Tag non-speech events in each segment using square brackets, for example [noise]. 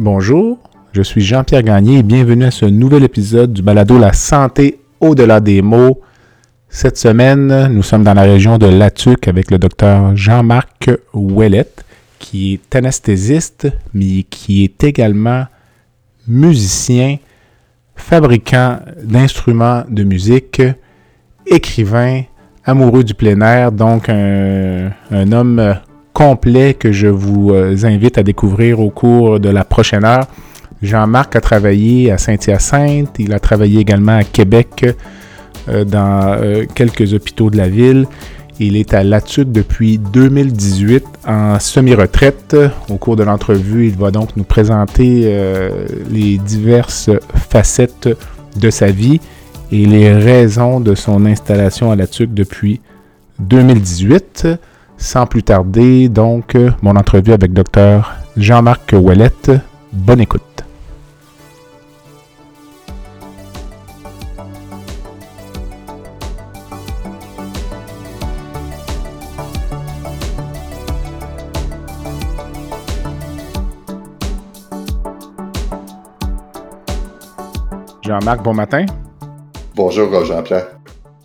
Bonjour, je suis Jean-Pierre Gagné et bienvenue à ce nouvel épisode du balado La santé au-delà des mots. Cette semaine, nous sommes dans la région de Latuc avec le docteur Jean-Marc Ouellette, qui est anesthésiste, mais qui est également musicien, fabricant d'instruments de musique, écrivain, amoureux du plein air, donc un, un homme complet que je vous euh, invite à découvrir au cours de la prochaine heure. Jean-Marc a travaillé à Saint-Hyacinthe, il a travaillé également à Québec euh, dans euh, quelques hôpitaux de la ville. Il est à Latude depuis 2018 en semi-retraite. Au cours de l'entrevue, il va donc nous présenter les diverses facettes de sa vie et les raisons de son installation à Latude depuis 2018. Sans plus tarder, donc, mon entrevue avec Dr. Jean-Marc Ouellette. Bonne écoute. Jean-Marc, bon matin. Bonjour Jean-Pierre.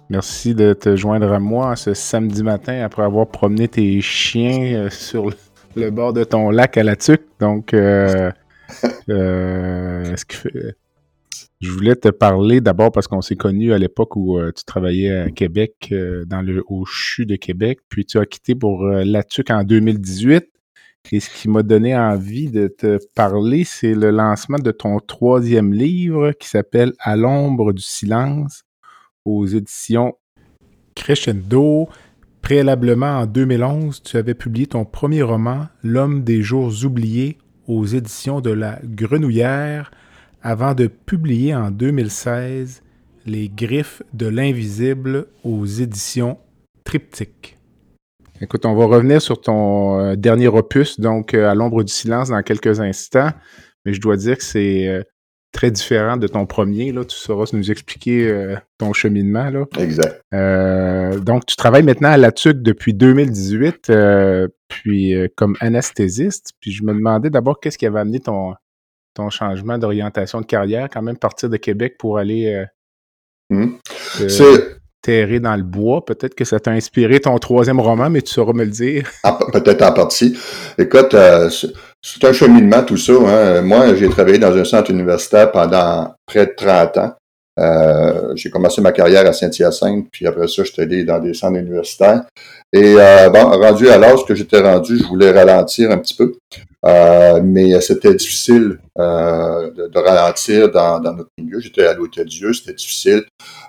Merci de te joindre à moi ce samedi matin après avoir promené tes chiens euh, sur le bord de ton lac à la tuque. Donc, euh, [laughs] euh, que je voulais te parler d'abord parce qu'on s'est connus à l'époque où tu travaillais à Québec, dans le au CHU de Québec, puis tu as quitté pour la tuque en 2018. Et ce qui m'a donné envie de te parler, c'est le lancement de ton troisième livre qui s'appelle À l'ombre du silence aux éditions Crescendo. Préalablement en 2011, tu avais publié ton premier roman, L'homme des jours oubliés, aux éditions de la Grenouillère, avant de publier en 2016 Les griffes de l'invisible aux éditions Triptyque. Écoute, on va revenir sur ton euh, dernier opus, donc euh, à l'ombre du silence, dans quelques instants. Mais je dois dire que c'est euh, très différent de ton premier. Là. Tu sauras nous expliquer euh, ton cheminement. Là. Exact. Euh, donc, tu travailles maintenant à la TUC depuis 2018, euh, puis comme anesthésiste. Puis je me demandais d'abord qu'est-ce qui avait amené ton, ton changement d'orientation de carrière, quand même partir de Québec pour aller mmh. Terrer dans le bois. Peut-être que ça t'a inspiré ton troisième roman, mais tu sauras me le dire. Ah, peut-être en partie. Écoute, c'est un cheminement, tout ça. Hein. Moi, j'ai travaillé dans un centre universitaire pendant près de 30 ans. Euh, j'ai commencé ma carrière à Saint-Hyacinthe, puis après ça, j'étais allé dans des centres universitaires. Et euh, bon, rendu à l'âge que j'étais rendu, je voulais ralentir un petit peu. Euh, mais c'était difficile euh, de, ralentir dans, notre milieu. J'étais à l'Hôtel Dieu, c'était difficile.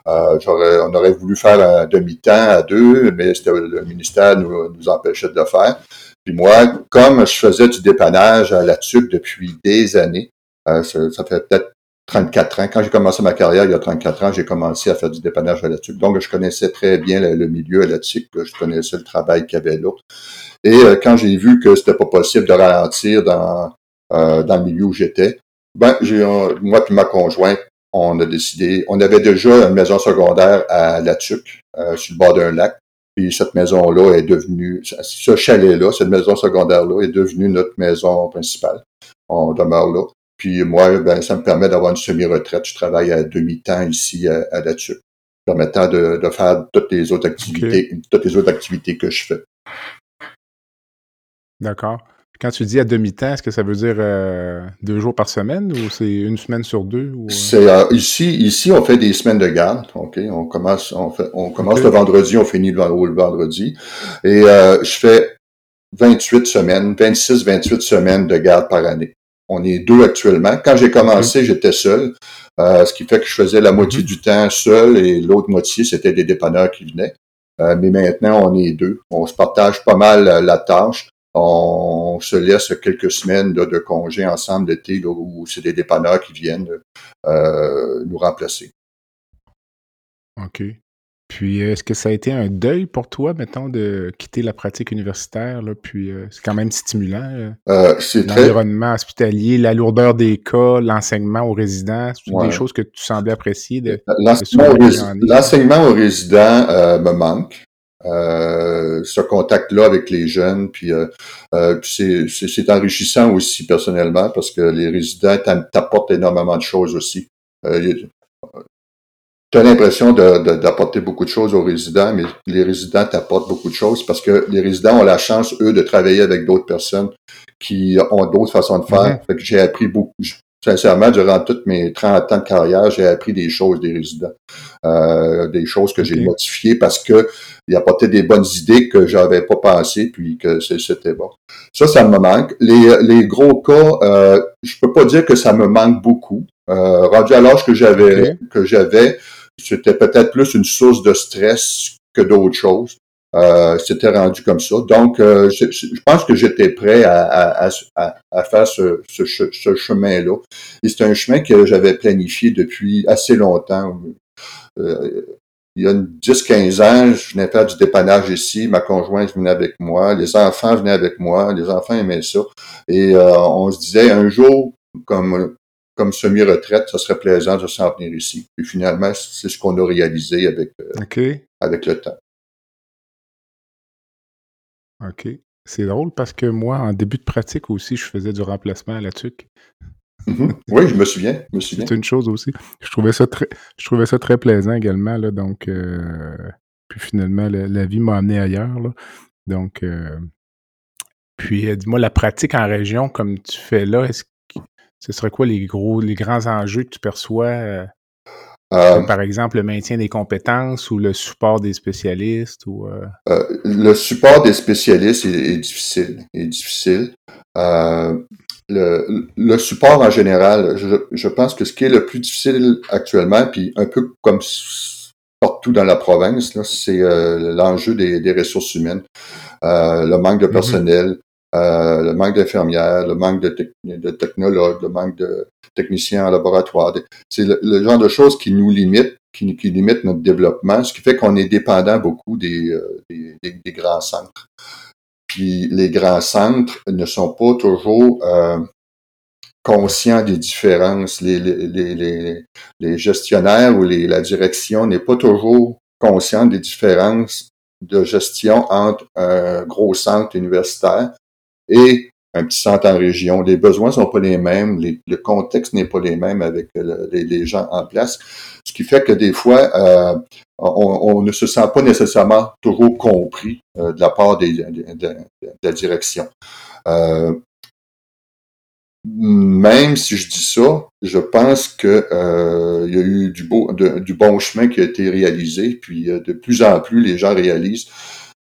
Euh, on aurait voulu faire un demi-temps à deux, mais le ministère nous, empêchait de le faire. Puis moi, comme je faisais du dépannage à la TUC depuis des années, euh, ça, fait peut-être 34 ans. Quand j'ai commencé ma carrière il y a 34 ans, j'ai commencé à faire du dépannage TUC. Donc, je connaissais très bien le, milieu à la TUC. Je connaissais le travail qu'il y avait là. Et euh, quand j'ai vu que c'était pas possible de ralentir dans, euh, dans le milieu où j'étais, ben, j'ai, moi et ma conjointe, on a décidé, on avait déjà une maison secondaire à La Tuque, sur le bord d'un lac. Puis cette maison-là est devenue, ce chalet-là, cette maison secondaire-là est devenue notre maison principale. On demeure là. Puis moi, ben, ça me permet d'avoir une semi-retraite. Je travaille à demi-temps ici à, à permettant de, de, faire toutes les autres activités, okay. toutes les autres activités que je fais. D'accord. Quand tu dis à demi-temps, est-ce que ça veut dire euh, deux jours par semaine ou c'est une semaine sur deux? Ou... C'est euh, ici, ici on fait des semaines de garde. Ok, on commence, on fait, on commence okay. le vendredi, on finit le, le vendredi, et euh, je fais 28 semaines, 26, 28 semaines de garde par année. On est deux actuellement. Quand j'ai commencé, j'étais seul, euh, ce qui fait que je faisais la moitié du temps seul et l'autre moitié c'était des dépanneurs qui venaient. Euh, mais maintenant, on est deux. On se partage pas mal la tâche. on se laisse quelques semaines de, de congé ensemble l'été, où c'est des dépanneurs qui viennent euh, nous remplacer. OK. Puis, est-ce que ça a été un deuil pour toi, mettons, de quitter la pratique universitaire? Là, puis, euh, c'est quand même stimulant. Euh, L'environnement hospitalier, la lourdeur des cas, l'enseignement aux résidents, c'est des choses que tu semblais apprécier. De, l'enseignement, aux, résidents euh, me manque. Euh, ce contact-là avec les jeunes, puis euh, euh c'est enrichissant aussi personnellement parce que les résidents t'apportent énormément de choses aussi. Tu as l'impression d'apporter beaucoup de choses aux résidents, mais les résidents t'apportent beaucoup de choses parce que les résidents ont la chance, eux, de travailler avec d'autres personnes qui ont d'autres façons de faire. Fait que j'ai appris beaucoup. Sincèrement, durant toutes mes 30 ans de carrière, j'ai appris des choses des résidents. Euh, des choses que j'ai modifiées parce que il apportait des bonnes idées que j'avais pas pensé, puis que c'était bon. Ça, ça me manque. Les, les gros cas, euh, je peux pas dire que ça me manque beaucoup. Euh, rendu à l'âge que j'avais, que j'avais, c'était peut-être plus une source de stress que d'autres choses. Euh, c'était rendu comme ça. Donc, euh, je, pense que j'étais prêt à, à, à, faire ce, ce, ce chemin-là. Et c'est un chemin que j'avais planifié depuis assez longtemps. Euh, il y a 10-15 ans, je venais faire du dépannage ici, ma conjointe venait avec moi, les enfants venaient avec moi, les enfants aimaient ça. Et euh, on se disait, un jour, comme comme semi-retraite, ça serait plaisant de s'en venir ici. Puis finalement, c'est ce qu'on a réalisé avec, euh, avec le temps. OK. C'est drôle parce que moi, en début de pratique aussi, je faisais du remplacement à la TUC. Mm-hmm. Oui, je me souviens. C'est une chose aussi. Je trouvais ça très, je trouvais ça très plaisant également. Là, donc, euh, puis finalement, la, vie m'a amené ailleurs. Là. Donc, euh, puis dis-moi, la pratique en région comme tu fais là, est-ce ce serait quoi les gros, les grands enjeux que tu perçois? Euh, euh, par exemple, le maintien des compétences ou le support des spécialistes ou euh? le support des spécialistes est, difficile. Est difficile. Le, le, support en général, je, je, pense que ce qui est le plus difficile actuellement, puis un peu comme partout dans la province, c'est l'enjeu des, des, ressources humaines, le manque de mm-hmm. personnel, euh, le manque d'infirmières, le manque de, technologues, le manque de techniciens en laboratoire. C'est le, genre de choses qui nous limitent, qui, limitent notre développement, ce qui fait qu'on est dépendant beaucoup des, euh, grands centres. Puis les grands centres ne sont pas toujours euh, conscients des différences. Les, gestionnaires ou la direction n'est pas toujours conscient des différences de gestion entre un gros centre universitaire et un petit centre en région. Les besoins sont pas les mêmes, le contexte n'est pas les mêmes avec les, gens en place, ce qui fait que des fois, euh, on, ne se sent pas nécessairement toujours compris euh, de la part des, de, la direction. Euh, même si je dis ça, je pense que il y a eu du bon chemin qui a été réalisé, puis de plus en plus les gens réalisent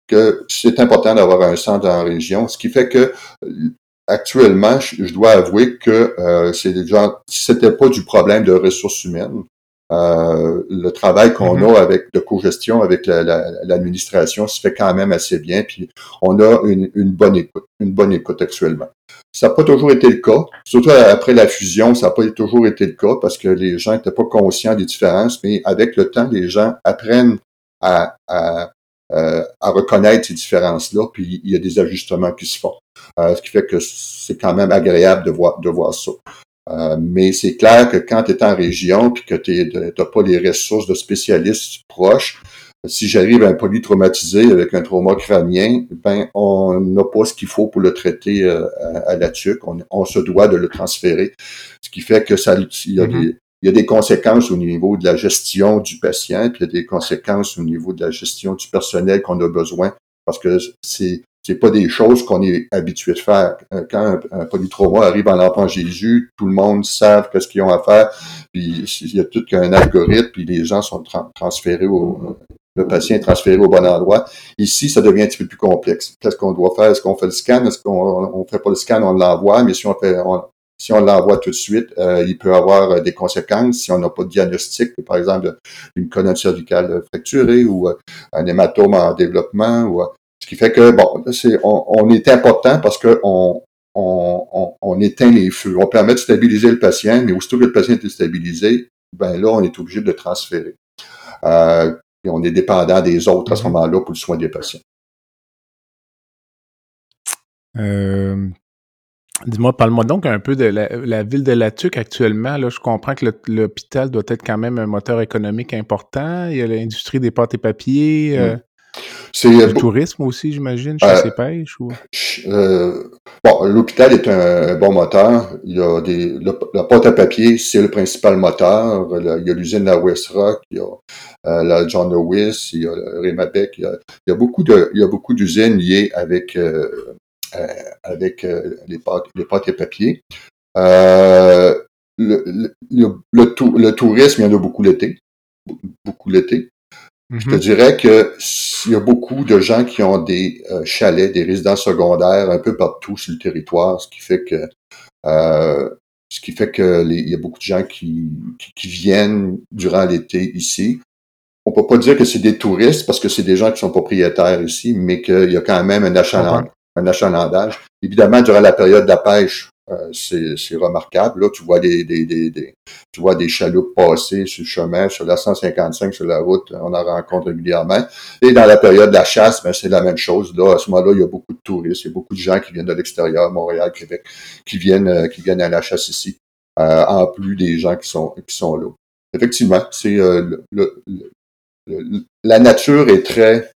que c'est important d'avoir un centre en région, ce qui fait que actuellement, je, dois avouer que euh, c'est c'était pas du problème de ressources humaines. Euh, le travail qu'on mm-hmm. a avec de co-gestion avec l'administration se fait quand même assez bien, puis on a une, bonne écoute, une bonne écoute actuellement. Ça n'a pas toujours été le cas, surtout après la fusion, ça n'a pas toujours été le cas parce que les gens n'étaient pas conscients des différences, mais avec le temps, les gens apprennent à, à, euh, à reconnaître ces différences-là, puis il y a des ajustements qui se font. Euh, ce qui fait que c'est quand même agréable de voir, de voir ça. Euh, mais c'est clair que quand tu es en région puis que tu n'as pas les ressources de spécialistes proches, si j'arrive à un polytraumatisé avec un trauma crânien, ben on n'a pas ce qu'il faut pour le traiter à, la TUC. On, se doit de le transférer. Ce qui fait que ça, il y a mm-hmm. des, il y a des conséquences au niveau de la gestion du patient, puis il y a des conséquences au niveau de la gestion du personnel qu'on a besoin, parce que c'est c'est pas des choses qu'on est habitué de faire. Euh, quand un, polytrauma arrive en enfant Jésus, tout le monde sait qu'est-ce qu'ils ont à faire, puis il y a tout qu'un algorithme, puis les gens sont transférés au le patient est transféré au bon endroit. Ici, ça devient un petit peu plus complexe. Qu'est-ce qu'on doit faire? Est-ce qu'on fait le scan? Est-ce qu'on on fait pas le scan? On l'envoie, mais si on fait, si on l'envoie tout de suite, euh, il peut avoir euh, des conséquences si on n'a pas de diagnostic, par exemple une colonne cervicale fracturée ou euh, un hématome en développement ou ce qui fait que, bon, c'est, on, est important parce que on, on, éteint les feux. On permet de stabiliser le patient, mais aussitôt que le patient est stabilisé, ben là, on est obligé de le transférer. Euh, et on est dépendant des autres à ce mm-hmm. moment-là pour le soin des patients. Euh, dis-moi, parle-moi donc un peu de la, ville de Latuc actuellement. Là, je comprends que l'hôpital doit être quand même un moteur économique important. Il y a l'industrie des pâtes et papiers. Euh, mm. C'est le tourisme aussi, j'imagine, chez ces pêches ou... bon, l'hôpital est un, bon moteur. Il y a des, la pâte à papier, c'est le principal moteur. il y a l'usine la West Rock, il y a la John Lewis, il y a Rémabec. Il y a, beaucoup de, il y a beaucoup d'usines liées avec euh, avec euh, les, pâtes, les pâtes et papier. Euh, le, le, le, tourisme, il y en a beaucoup l'été. Beaucoup l'été. Je te dirais que il y a beaucoup de gens qui ont des chalets, des résidences secondaires un peu partout sur le territoire, ce qui fait que euh, ce qui fait que il y a beaucoup de gens qui, qui, viennent durant l'été ici. On peut pas dire que c'est des touristes parce que c'est des gens qui sont propriétaires ici, mais qu'il y a quand même un achalandage, un achalandage. Évidemment, durant la période de la pêche, euh, c'est remarquable. Là, tu vois des, des, des, tu vois des chaloupes passer sur le chemin, sur la 155, sur la route, on en rencontre régulièrement. Et dans la période de la chasse, ben, c'est la même chose. Là, à ce moment-là, il y a beaucoup de touristes, il y a beaucoup de gens qui viennent de l'extérieur, Montréal, Québec, qui viennent, euh, qui viennent à la chasse ici, euh, en plus des gens qui sont, qui sont là. Effectivement, c'est le, la nature est très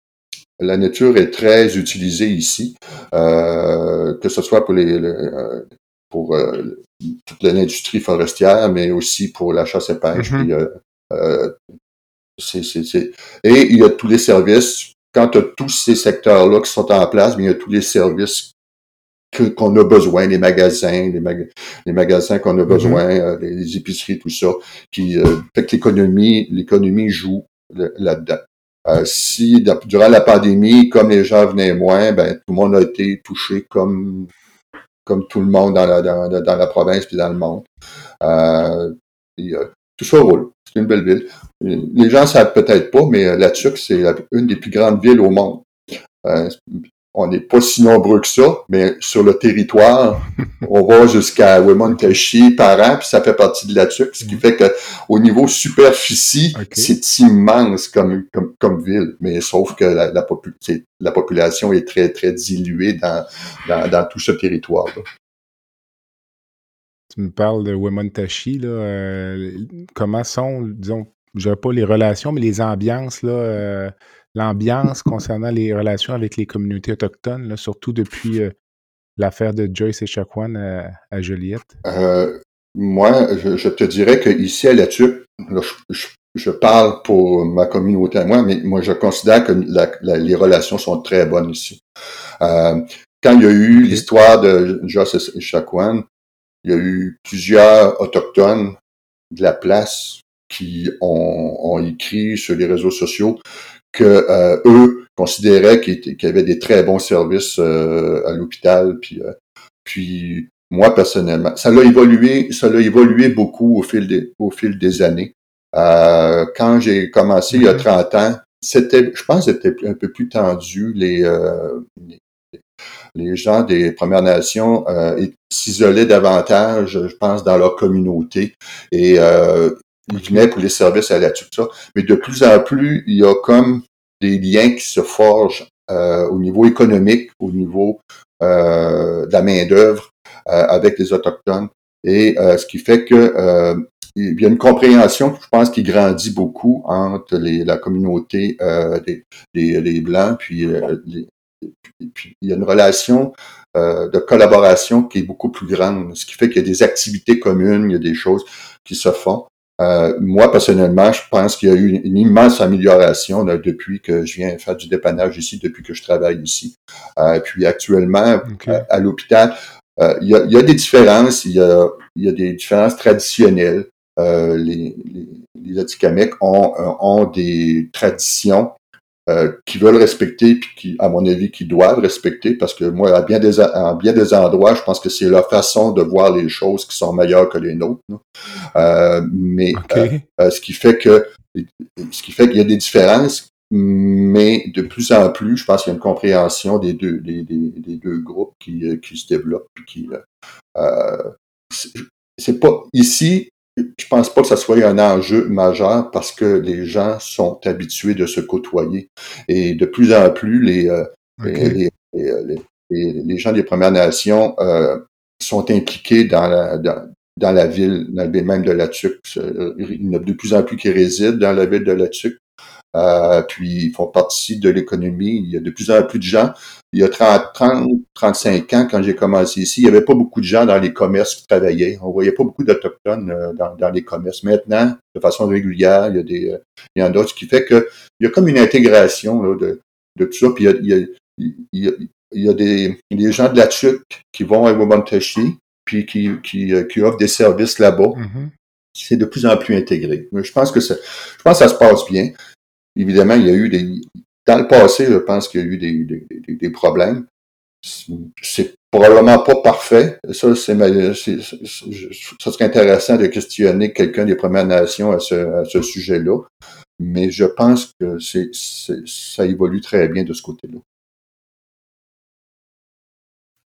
la nature est très utilisée ici, euh, que ce soit pour les, euh, pour euh, toute l'industrie forestière, mais aussi pour la chasse et pêche. Mm-hmm. Et il y a tous les services. Quand tu as tous ces secteurs-là qui sont en place, mais il y a tous les services qu'on a besoin, les magasins, les, les magasins qu'on a mm-hmm. besoin, les, épiceries, tout ça, qui fait que l'économie, l'économie joue là-dedans. Euh, si durant la pandémie, comme les gens venaient moins, ben tout le monde a été touché comme comme tout le monde dans la dans, dans la province puis dans le monde. Euh, euh tout ça roule. C'est une belle ville. Les gens savent peut-être pas, mais la Turque, c'est une des plus grandes villes au monde. On n'est pas si nombreux que ça, mais sur le territoire, [laughs] on va jusqu'à Wemontashi par an, puis ça fait partie de la TUC, ce qui mhm. fait que au niveau superficie, c'est immense comme, comme, ville, mais sauf que la, la, population est très, très diluée dans, dans, tout ce territoire. -là. Tu me parles de Wemontashi, là, euh, comment sont, disons, je pas les relations, mais les ambiances, là, euh, l'ambiance concernant les relations avec les communautés autochtones, surtout depuis euh, l'affaire de Joyce et Chacuan à, Joliette? Euh, moi, je, te dirais qu'ici à la je, parle pour ma communauté à moi, mais moi, je considère que les relations sont très bonnes ici. Euh, quand il y a eu l'histoire de Joyce et Chacuan, il y a eu plusieurs autochtones de la place qui ont, ont écrit sur les réseaux sociaux que euh, eux considéraient qu'il y avait des très bons services euh, à l'hôpital. Puis, euh, puis moi personnellement, ça l'a évolué, ça l'a évolué beaucoup au fil des, au fil des années. quand j'ai commencé il y a 30 mm-hmm. ans, c'était, je pense, c'était un peu plus tendu. Les, les, gens des Premières Nations s'isolaient davantage, je pense, dans leur communauté et pour les services à la tout ça. Mais de plus en plus, il y a comme des liens qui se forgent euh, au niveau économique, au niveau euh, de la main-d'œuvre euh, avec les Autochtones. Et ce qui fait que il y a une compréhension, je pense, qui grandit beaucoup entre les, la communauté des, des, Blancs, puis, puis, il y a une relation de collaboration qui est beaucoup plus grande, ce qui fait qu'il y a des activités communes, il y a des choses qui se font. Euh, moi, personnellement, je pense qu'il y a eu une, immense amélioration depuis que je viens faire du dépannage ici, depuis que je travaille ici. Euh, puis actuellement, euh, à, l'hôpital, il y, a, il, y a, des différences, il y a, il y a des différences traditionnelles. les, les, les ont, ont des traditions euh, qui veulent respecter, puis qui, à mon avis, qui doivent respecter, parce que moi, à bien des, à bien des endroits, je pense que c'est leur façon de voir les choses qui sont meilleures que les nôtres. Euh, mais euh, ce qui fait que ce qui fait qu'il y a des différences mais de plus en plus, je pense qu'il y a une compréhension des deux, des, deux groupes qui, qui se développent. Qui, c'est pas ici, je pense pas que ça soit un enjeu majeur parce que les gens sont habitués de se côtoyer et de plus en plus les, les, les, les, gens des Premières Nations euh, sont impliqués dans la, dans, dans, la ville, dans la ville même de La Tuque. Il y en a de plus en plus qui résident dans la ville de La Tuque. Euh, puis ils font partie de l'économie. Il y a de plus en plus de gens. Il y a 30, 30 35 ans, quand j'ai commencé ici, il n'y avait pas beaucoup de gens dans les commerces qui travaillaient. On voyait pas beaucoup d'Autochtones euh, dans, dans, les commerces. Maintenant, de façon régulière, il y a des euh, il y en a d'autres, ce qui fait que il y a comme une intégration là, de, de tout ça. Puis il y a, il y a, il y des, des gens de la TUC qui vont à Wabantashi, puis qui, qui, euh, qui offrent des services là-bas. Mm-hmm. C'est de plus en plus intégré. Je pense que ça, je pense que ça se passe bien. Évidemment, il y a eu des, dans le passé, je pense qu'il y a eu des, des, des problèmes. C'est probablement pas parfait. Ça, c'est, ça serait intéressant de questionner quelqu'un des Premières Nations à ce, à ce sujet-là. Mais je pense que c'est, ça évolue très bien de ce côté-là.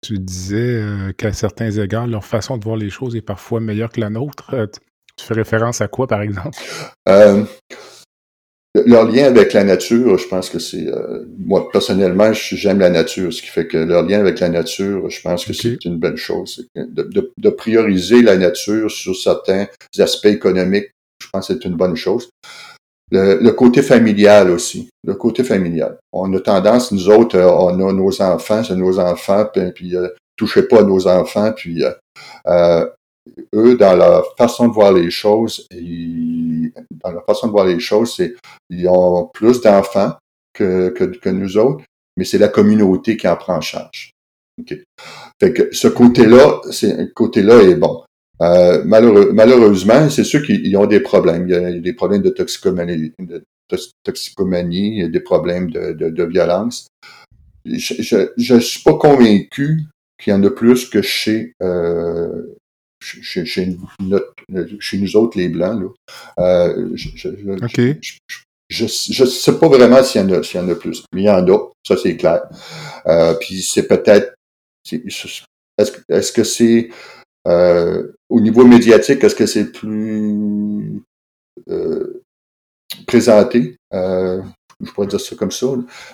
Tu disais euh, qu'à certains égards, leur façon de voir les choses est parfois meilleure que la nôtre. Euh, tu fais référence à quoi, par exemple? Euh, leur lien avec la nature, je pense que c'est... moi, personnellement, j'aime la nature, ce qui fait que leur lien avec la nature, je pense que c'est une bonne chose. De, de, prioriser la nature sur certains aspects économiques, je pense que c'est une bonne chose. Le, côté familial aussi. Le côté familial. On a tendance, nous autres, euh, on a nos enfants, c'est nos enfants, puis, puis euh, touchez pas à nos enfants, puis euh, euh, eux, dans leur façon de voir les choses, ils, dans leur façon de voir les choses, c'est ils ont plus d'enfants que, que, que, nous autres, mais c'est la communauté qui en prend en charge. Okay. Fait que ce côté-là, c'est côté-là est bon. Euh, malheureusement, c'est ceux qui ont des problèmes. Il y a des problèmes de toxicomanie, de toxicomanie, il y a des problèmes de, de, de violence. Je ne suis pas convaincu qu'il y en a plus que chez, euh, chez, chez, notre, chez, nous autres, les Blancs. Là. Euh, je ne je, je, sais pas vraiment s'il y, en a, s'il y en a plus. Mais il y en a, ça c'est clair. Euh, puis c'est peut-être... Est-ce, est-ce que c'est euh, au niveau médiatique, est-ce que c'est plus euh, présenté? Euh, je pourrais dire ça comme ça.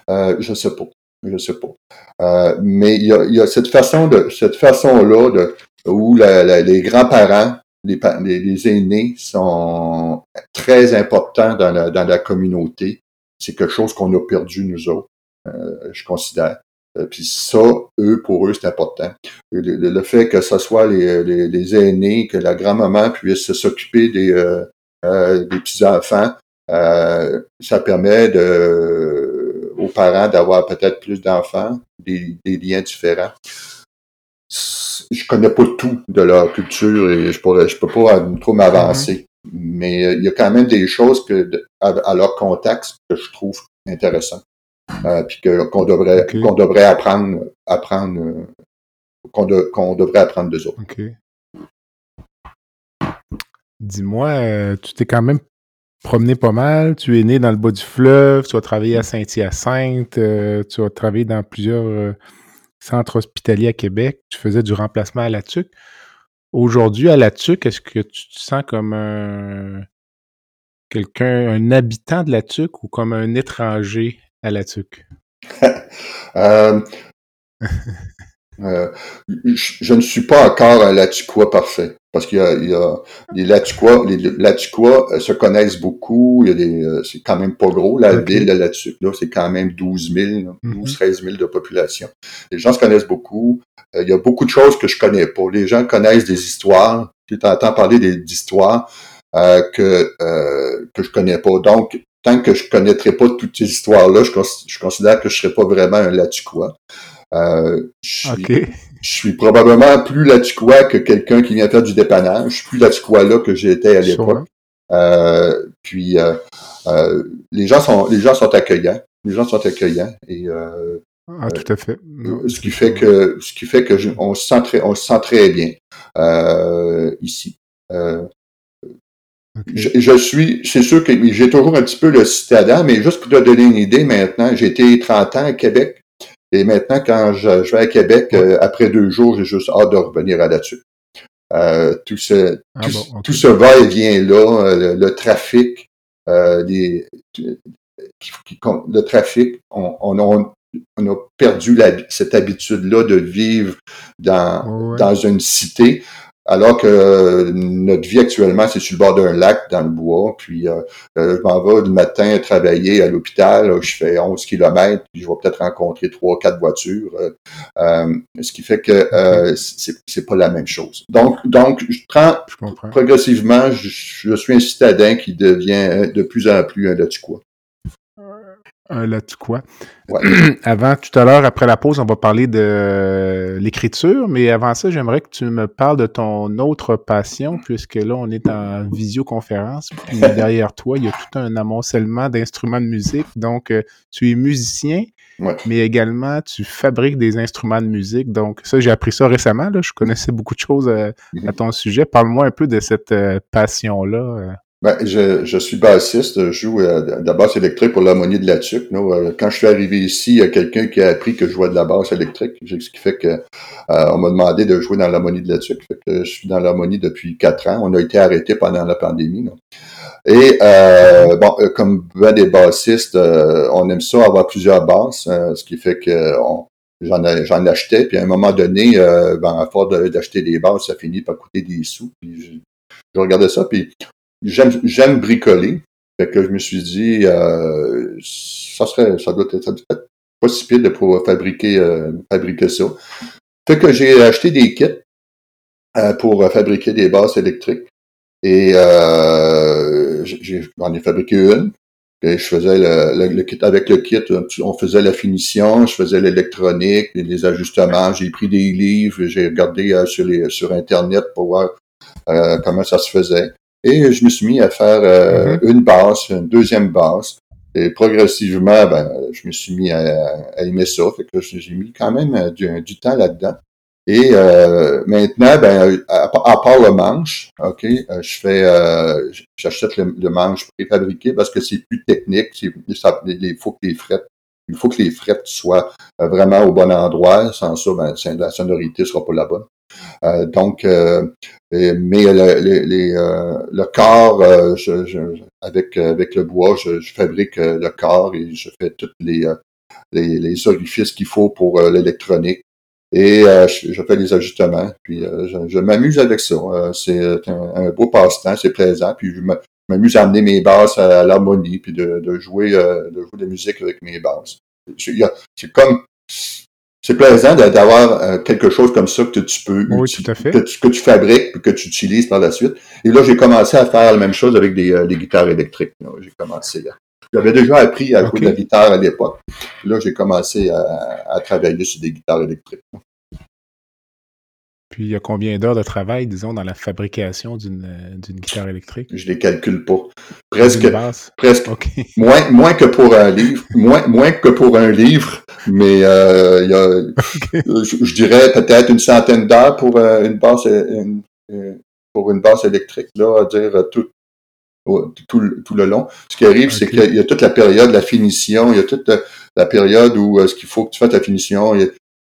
Euh, je sais pas. Je sais pas. Euh, mais il y a, y a, cette façon de cette façon-là de où la, les grands-parents, les, les, aînés sont très importants dans la, dans la communauté. C'est quelque chose qu'on a perdu, nous autres, euh, je considère. Euh, puis ça, eux, pour eux, c'est important. Le, fait que ce soit les, les, aînés, que la grand-maman puisse s'occuper des, euh, euh, des petits-enfants, ça permet de, parents d'avoir peut-être plus d'enfants, des, des, liens différents. Je connais pas tout de leur culture et je pourrais, je peux pas trop m'avancer. Mm-hmm. Mais il y a quand même des choses que, à, leur contexte que je trouve intéressantes. Euh, puis qu'on devrait qu'on devrait apprendre apprendre euh, qu'on devrait apprendre d'eux autres. Dis-moi, euh, tu t'es quand même promené pas mal. Tu es né dans le bas du fleuve, tu as travaillé à Saint-Hyacinthe, tu as travaillé dans plusieurs centres hospitaliers à Québec. Tu faisais du remplacement à la TUC. Aujourd'hui, à la TUC, est-ce que tu te sens comme un quelqu'un, un habitant de la TUC ou comme un étranger à la tuque? [laughs] euh, [laughs] euh, je, ne suis pas encore un Latuquois parfait. Parce qu'il y a, il y a les Latuquois, les Latuquois euh, se connaissent beaucoup. Il y a des, euh, c'est quand même pas gros, la ville de Latuque, là, c'est quand même 12 000, 12, 13 000 de population. Les gens se connaissent beaucoup. il y a beaucoup de choses que je connais pas. Les gens connaissent des histoires. Tu entends parler d'histoires euh, que, euh, que je connais pas. Donc, tant que je connaîtrai pas toutes ces histoires-là, je, considère que je serais pas vraiment un Latuquois. Euh, je, suis, probablement plus Latuquois que quelqu'un qui vient faire du dépannage. Je suis plus Latuquois là que j'étais à l'époque. Euh, puis euh, euh, les gens sont les gens sont accueillants. Les gens sont accueillants et euh, ah, tout à fait. ce qui fait que ce qui fait que on se sent très on se sent très bien ici. Je, suis, c'est sûr que j'ai toujours un petit peu le citadin, mais juste pour te donner une idée maintenant, j'ai été 30 ans à Québec. Et maintenant, quand je, vais à Québec, euh, après deux jours, j'ai juste hâte de revenir à là-dessus. Euh, tout ce, ah tout, ce va-et-vient-là, euh, le, trafic, les, le trafic, on, on, on a perdu cette habitude-là de vivre dans, dans une cité. Alors que notre vie actuellement, c'est sur le bord d'un lac, dans le bois. Puis euh, euh, je m'en vais le matin travailler à l'hôpital. Je fais 11 kilomètres, puis je vais peut-être rencontrer trois, quatre voitures. Euh, ce qui fait que c'est pas la même chose. Donc, donc je prends progressivement, je, suis un citadin qui devient de plus en plus un quoi un là quoi. [clears throat] avant, tout à l'heure, après la pause, on va parler de l'écriture, mais avant ça, j'aimerais que tu me parles de ton autre passion, puisque là, on est en visioconférence, puis [laughs] derrière toi, il y a tout un amoncellement d'instruments de musique. Donc, euh, tu es musicien, mais également, tu fabriques des instruments de musique. Donc, ça, j'ai appris ça récemment. Là. Je connaissais beaucoup de choses euh, à, ton sujet. Parle-moi un peu de cette euh, passion-là. Ben, je, je, suis bassiste, je joue euh, de la basse électrique pour l'harmonie de la. Euh, quand je suis arrivé ici, il y a quelqu'un qui a appris que je jouais de la basse électrique, ce qui fait que euh, on m'a demandé de jouer dans l'harmonie de la tuque. je suis dans l'harmonie depuis quatre ans. On a été arrêté pendant la pandémie. Et bon, comme ben des bassistes, on aime ça avoir plusieurs basses, ce qui fait que j'en j'en achetais, puis à un moment donné, ben, à force d'acheter des basses, ça finit par coûter des sous. Puis je, je regardais ça, puis j'aime bricoler. Fait que je me suis dit euh, ça serait ça doit être, ça pas si pire de pouvoir fabriquer euh, fabriquer ça. Fait que j'ai acheté des kits euh, pour fabriquer des basses électriques. Et euh, j'en ai, fabriqué une. Et je faisais kit avec le kit, on faisait la finition, je faisais l'électronique, les, ajustements, j'ai pris des livres, j'ai regardé sur les sur internet pour voir comment ça se faisait. Et je me suis mis à faire euh, mm-hmm. une basse, une deuxième basse. Et progressivement, ben, je me suis mis à, aimer ça. Fait que j'ai mis quand même euh, du, temps là-dedans. Et euh, maintenant, ben, à, part le manche, ok, je fais, j'achète le, manche préfabriqué parce que c'est plus technique. il faut que les frettes, il faut que les frettes soient vraiment au bon endroit. Sans ça, ben, la sonorité sera pas la bonne. Euh, donc, euh, mais le, euh, le corps, je, avec avec le bois, je, fabrique le corps et je fais tous les les, les orifices qu'il faut pour l'électronique. Et je, fais les ajustements, puis je, m'amuse avec ça. c'est un, beau passe-temps, c'est plaisant, puis je m'amuse à amener mes basses à, l'harmonie, puis de, de jouer de jouer de la musique avec mes basses. C'est comme c'est plaisant d'avoir euh, quelque chose comme ça que tu peux Que, tu, que tu fabriques et que tu utilises par la suite. Et là, j'ai commencé à faire la même chose avec des, euh, guitares électriques. J'ai commencé là. J'avais déjà appris à jouer de la guitare à l'époque. Là, j'ai commencé à, travailler sur des guitares électriques. Puis il y a combien d'heures de travail, disons, dans la fabrication d'une euh, guitare électrique? Je les calcule pas. Presque. Presque. [laughs] Moins, moins que pour un livre. Moins, moins que pour un livre, mais euh, il y a, [laughs] je, dirais peut-être une centaine d'heures pour euh, une basse une, pour une basse électrique, là, à dire tout, tout, tout le long. Ce qui arrive, c'est qu'il y a toute la période, la finition, il y a toute la, période où ce qu'il faut que tu fasses ta finition,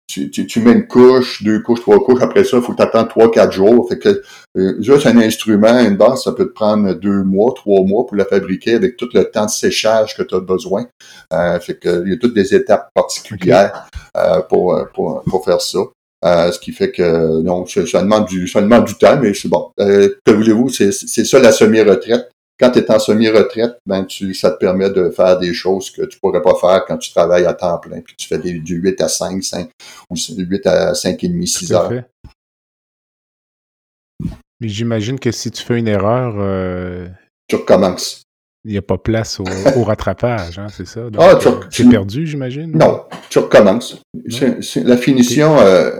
tu, tu, mets une couche, deux couches, trois couches, après ça, il faut que tu attends trois, quatre jours. Fait que euh, juste un instrument, une basse, ça peut te prendre deux mois, trois mois pour la fabriquer avec tout le temps de séchage que tu as besoin. Euh, fait que il y a toutes des étapes particulières euh, pour, pour, pour faire ça. Euh, ce qui fait que non, ça, demande du ça demande du temps, mais c'est bon. que voulez-vous, c'est ça la semi-retraite quand tu es en semi-retraite, ben tu, ça te permet de faire des choses que tu pourrais pas faire quand tu travailles à temps plein, puis tu fais des, du 8 à 5, 5 ou 8 à 5 et demi, 6 heures. Mais j'imagine que si tu fais une erreur, euh, tu recommences il n'y a pas place au, rattrapage, hein, c'est ça? ah, tu, euh, perdu, j'imagine? Non, tu recommences. la finition, euh,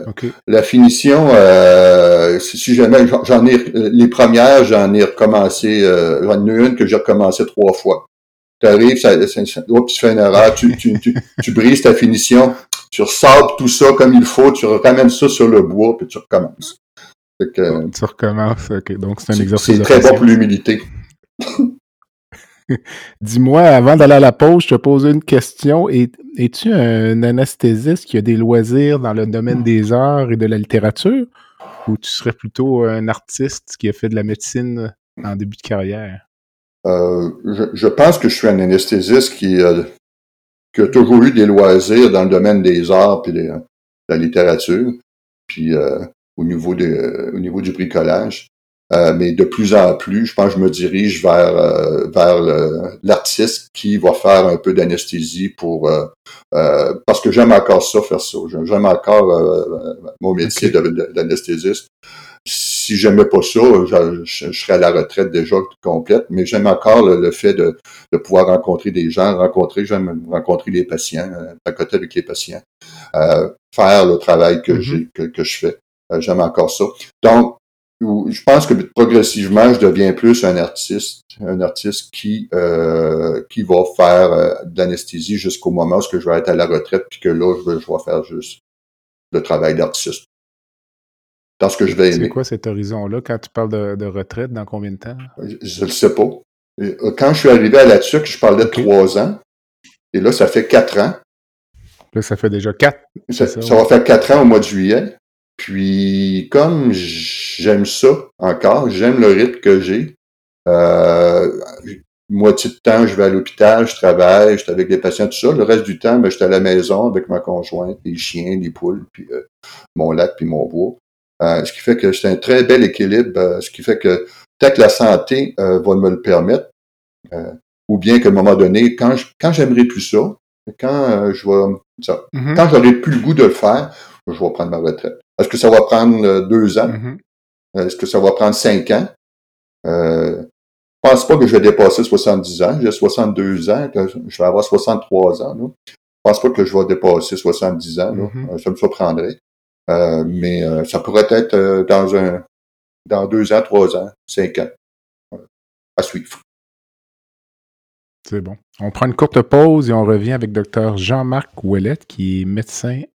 la finition, euh, si jamais j'en ai les premières, j'en ai recommencé, j'en ai une que j'ai recommencé trois fois. Tu arrives, ça, tu fais une erreur, tu, tu, tu, brises ta finition, tu ressabres tout ça comme il faut, tu ramènes ça sur le bois, puis tu recommences. tu recommences, ok. Donc c'est un exercice. C'est très bon pour l'humidité. [laughs] [laughs] Dis-moi, avant d'aller à la pause, je te pose une question. Es-tu un anesthésiste qui a des loisirs dans le domaine des arts et de la littérature? Ou tu serais plutôt un artiste qui a fait de la médecine en début de carrière? Euh, je, pense que je suis un anesthésiste qui, a toujours eu des loisirs dans le domaine des arts et de la littérature, puis euh, au niveau au niveau du bricolage. Euh, mais de plus en plus, je pense que je me dirige vers euh, vers l'artiste qui va faire un peu d'anesthésie pour euh, parce que j'aime encore ça faire ça. J'aime encore mon métier d'anesthésiste. Si j'aimais pas ça, je, serais à la retraite déjà complète, mais j'aime encore le, fait de, de, pouvoir rencontrer des gens, rencontrer, j'aime rencontrer les patients, à côté avec les patients, faire le travail que mm-hmm. que, que je fais. j'aime encore ça. Donc, je pense que progressivement, je deviens plus un artiste, un artiste qui euh, qui va faire euh, de l'anesthésie jusqu'au moment où je vais être à la retraite, puis que là, je vais, je vais faire juste le travail d'artiste. Dans ce que je vais aimer. C'est quoi cet horizon-là quand tu parles de, retraite, dans combien de temps? Je ne le sais pas. Euh, quand je suis arrivé à la TUC, je parlais de trois ans. Et là, ça fait quatre ans. Là, ça fait déjà quatre. Ça, ça va faire quatre ans au mois de juillet. Puis, comme j'aime ça encore, j'aime le rythme que j'ai, euh, moitié de temps, je vais à l'hôpital, je travaille, je suis avec les patients, tout ça. Le reste du temps, ben, je suis à la maison avec ma conjointe, les chiens, les poules, puis euh, mon lac, puis mon bois. Euh, ce qui fait que c'est un très bel équilibre, euh, ce qui fait que peut-être que la santé va me le permettre, ou bien qu'à un moment donné, quand quand j'aimerais plus ça, quand je vais ça, mm-hmm. quand j'aurai plus le goût de le faire, je vais prendre ma retraite. Est-ce que ça va prendre euh, deux ans? Mm-hmm. Euh, est-ce que ça va prendre cinq ans? Euh, je pense pas que je vais dépasser 70 ans. J'ai 62 ans, je vais avoir 63 ans. Là. Je pense pas que je vais dépasser 70 ans. Là. Mm-hmm. Ça me surprendrait. Euh, mais ça pourrait être dans un dans deux ans, trois ans, cinq ans. À suivre. C'est bon. On prend une courte pause et on revient avec Dr Jean-Marc Ouellette, qui est médecin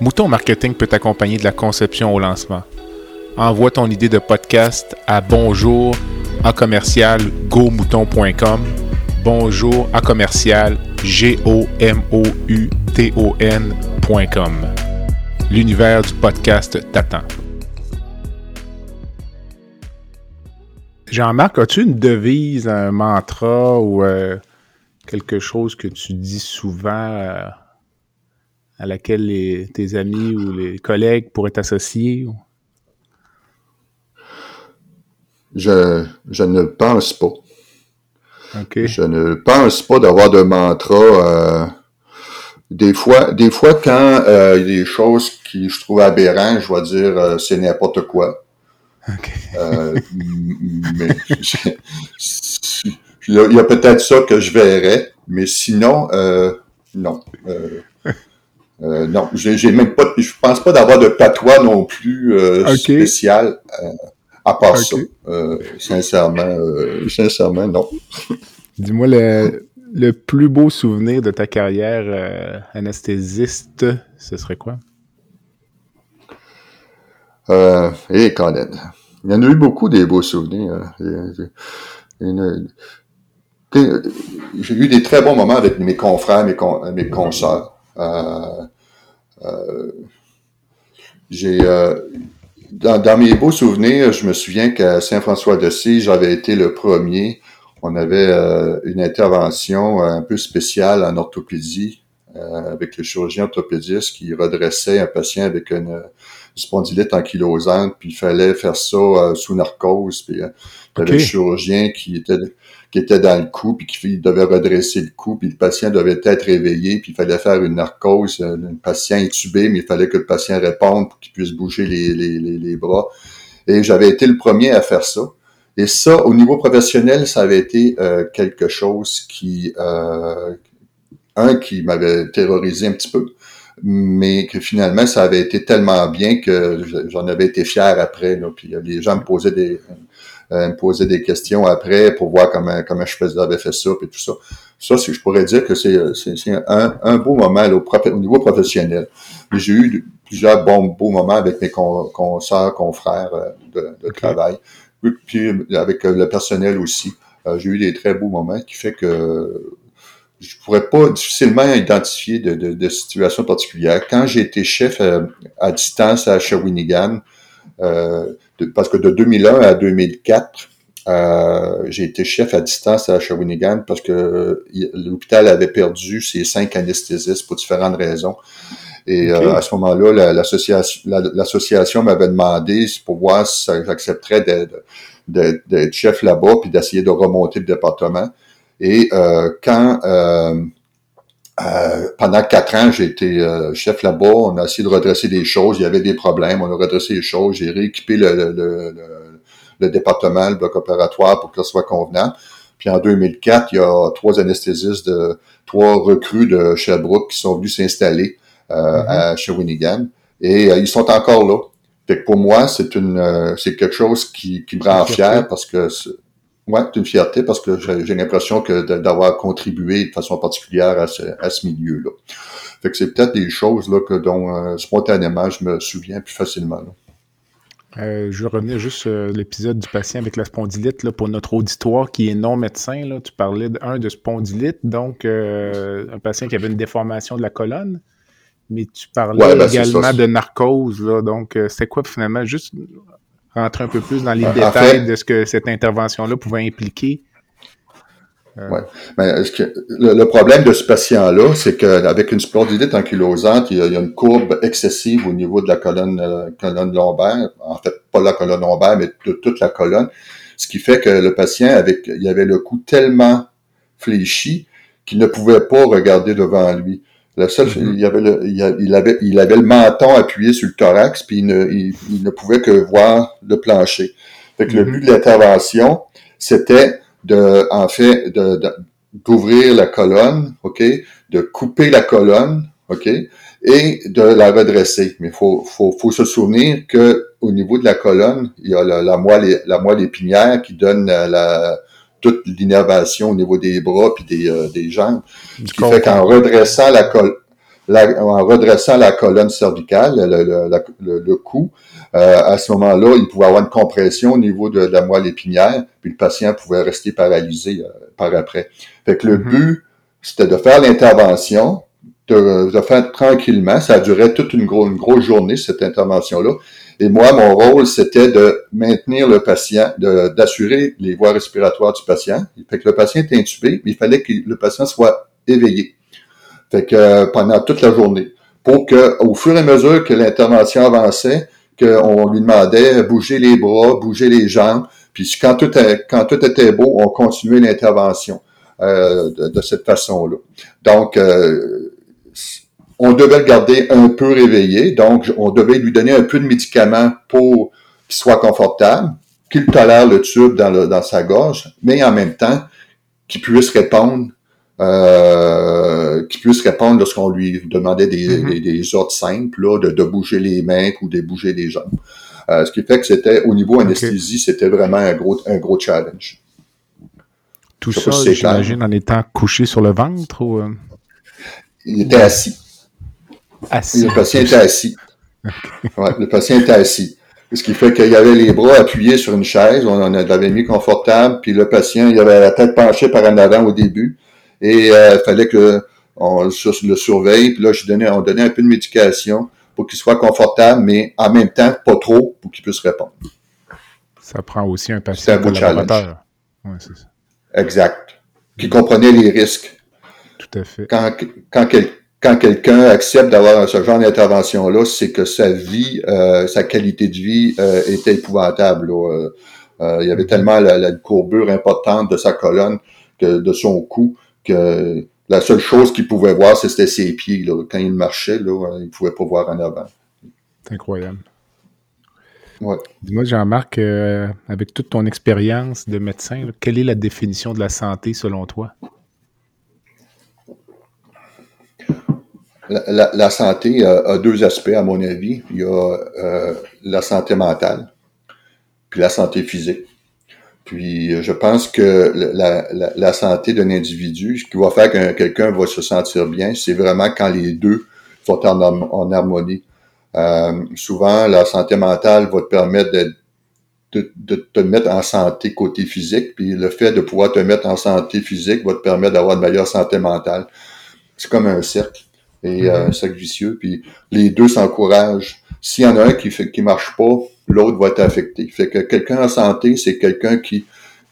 Mouton Marketing peut t'accompagner de la conception au lancement. Envoie ton idée de podcast à bonjour à commercial gomouton.com. Bonjour à commercial g o m o u t o n.com. L'univers du podcast t'attend. Jean-Marc, as-tu une devise, un mantra ou euh, quelque chose que tu dis souvent euh, à laquelle tes amis ou les collègues pourraient t'associer? Je, je ne pense pas. Je ne pense pas d'avoir de mantra. Euh, des fois, des fois, quand euh, il y a des choses qui je trouve aberrantes, je vais dire euh, c'est n'importe quoi. mais il y a, peut-être ça que je verrais, mais sinon, non. Euh, non, j'ai même pas, je pense pas d'avoir de patois non plus euh, spécial euh, à part ça. Euh, sincèrement, sincèrement, non. [laughs] Dis-moi le, le, plus beau souvenir de ta carrière anesthésiste, ce serait quoi? Euh, et Colin. Il y en a eu beaucoup des beaux souvenirs. J'ai eu des très bons moments avec mes confrères, mes, con, mes consoeurs. Euh, euh, j'ai euh, dans, mes beaux souvenirs, je me souviens qu'à Saint-François-de-Sise, j'avais été le premier. On avait une intervention un peu spéciale en orthopédie avec le chirurgien orthopédiste qui redressait un patient avec une spondylite ankylosante, puis il fallait faire ça sous narcose. Puis le chirurgien qui était qui était dans le cou, puis qui devait redresser le cou, puis le patient devait être réveillé, puis il fallait faire une narcose, euh, un patient intubé, mais il fallait que le patient réponde pour qu'il puisse bouger les, les, les, bras. Et j'avais été le premier à faire ça. Et ça, au niveau professionnel, ça avait été euh, quelque chose qui, euh, un, qui m'avait terrorisé un petit peu, mais que finalement, ça avait été tellement bien que j'en avais été fier après. Là, puis les gens me posaient des, euh, me posaient des questions après pour voir comment, comment je faisais, avais fait ça, et tout ça. Ça, je pourrais dire que c'est, un, un beau moment au, au, niveau professionnel. J'ai eu plusieurs bons beaux moments avec mes consoeurs, confrères de, de travail. Puis avec le personnel aussi. Euh, j'ai eu des très beaux moments qui fait que je pourrais pas difficilement identifier de, de, de situations particulières. Quand j'ai été chef euh, à, distance à Shawinigan, euh, parce que de 2001 à 2004, euh, j'ai été chef à distance à Shawinigan parce que l'hôpital avait perdu ses cinq anesthésistes pour différentes raisons. Et à ce moment-là, l'association m'avait demandé pour voir si j'accepterais d'être chef là-bas puis d'essayer de remonter le département. Et euh, quand euh, euh, pendant quatre ans, j'ai été euh, chef là-bas, on a essayé de redresser des choses, il y avait des problèmes, on a redressé les choses, j'ai rééquipé le, le, le, le, département, le bloc opératoire pour que ce soit convenant. Puis en 2004, il y a trois anesthésistes de trois recrues de Sherbrooke qui sont venus s'installer euh, mm-hmm. à Shawinigan et ils sont encore là. Fait que pour moi, c'est une c'est quelque chose qui, qui me rend fier parce que oui, c'est une fierté parce que j'ai l'impression que d'avoir contribué de façon particulière à ce, à ce milieu-là. Fait que c'est peut-être des choses là, que dont euh, spontanément je me souviens plus facilement. Euh, je revenir juste sur l'épisode du patient avec la spondylite là, pour notre auditoire qui est non médecin. Là. Tu parlais d'un de spondylite, donc euh, un patient qui avait une déformation de la colonne, mais tu parlais ben, également de narcose. Là, donc, c'est quoi finalement? Juste rentrer un peu plus dans les détails de ce que cette intervention-là pouvait impliquer. Euh... Ouais. Mais ce que, le, problème de ce patient-là, c'est qu'avec une spondylite ankylosante, il y, a, il y, a, une courbe excessive au niveau de la colonne, euh, colonne lombaire. En fait, pas la colonne lombaire, mais de toute la colonne. Ce qui fait que le patient, avec, il avait le cou tellement fléchi qu'il ne pouvait pas regarder devant lui. La seule, mm-hmm. il, avait le, il, avait, il avait le menton appuyé sur le thorax, puis il ne, il, ne pouvait que voir le plancher. Fait que le mm-hmm. but de l'intervention, c'était de, en fait, de, d'ouvrir la colonne, ok, de couper la colonne, ok, et de la redresser. Mais faut, faut, faut se souvenir que au niveau de la colonne, il y a la, la moelle, la moelle épinière qui donne la, toute l'innervation au niveau des bras puis des, euh, des jambes. Ce qui fait qu'en redressant la, en redressant la colonne cervicale, le, le, cou, euh, à ce moment-là, il pouvait avoir une compression au niveau de, la moelle épinière, puis le patient pouvait rester paralysé euh, par après. Fait que le mm-hmm. but, c'était de faire l'intervention, de, de, faire tranquillement. Ça durait toute une, une grosse journée, cette intervention-là. Et moi, mon rôle, c'était de maintenir le patient, d'assurer les voies respiratoires du patient. Fait que le patient est intubé, mais il fallait que le patient soit éveillé. Fait que euh, pendant toute la journée. Pour que, au fur et à mesure que l'intervention avançait, qu'on lui demandait bouger les bras, bouger les jambes, puis quand tout, était beau, on continuait l'intervention euh, de, cette façon-là. Donc, euh, on devait le garder un peu réveillé, donc on devait lui donner un peu de médicaments pour qu'il soit confortable, qu'il tolère le tube dans, sa gorge, mais en même temps qu'il puisse répondre, euh, qu'il puisse répondre lorsqu'on lui demandait des, ordres simples, là, de, bouger les mains ou de bouger les jambes. Euh, ce qui fait que c'était au niveau anesthésie, c'était vraiment un gros, un gros challenge. Tout ça, j'imagine, en étant couché sur le ventre ou... Euh? Il était assis. Le patient était assis. Ouais, le patient était assis. Ce qui fait qu'il y avait les bras appuyés sur une chaise, on l'avait mis confortable, puis le patient, il avait la tête penchée par en avant au début, et il euh, fallait que on le surveille, puis là, je donnais, on donnait un peu de médication pour qu'il soit confortable, mais en même temps, pas trop pour qu'il puisse répondre. Ça prend aussi un patient un collaborateur. Ouais, c'est ça. Exact. Qui comprenait les risques. Tout à fait. Quand, quand, quand quelqu'un accepte d'avoir ce genre d'intervention-là, c'est que sa vie, euh, sa qualité de vie euh, était épouvantable. Euh, il y avait tellement la, courbure importante de sa colonne, que, de son cou, que la seule chose qu'il pouvait voir, c'était ses pieds. Quand il marchait, là, il ne pouvait pas voir en avant. C'est incroyable. Ouais. Dis-moi, Jean-Marc, euh, avec toute ton expérience de médecin, quelle est la définition de la santé selon toi? La, santé a, deux aspects, à mon avis. Il y a euh, la santé mentale, puis la santé physique. Puis euh, je pense que la, santé d'un individu, ce qui va faire que quelqu'un va se sentir bien, c'est vraiment quand les deux sont en, en harmonie. Euh, souvent, la santé mentale va te permettre de te mettre en santé côté physique, puis le fait de pouvoir te mettre en santé physique va te permettre d'avoir une meilleure santé mentale. C'est comme un cercle, et euh, un cercle vicieux, puis les deux s'encouragent. S'il y en a un qui fait qui marche pas, l'autre va être affecté. Fait que quelqu'un en santé, c'est quelqu'un qui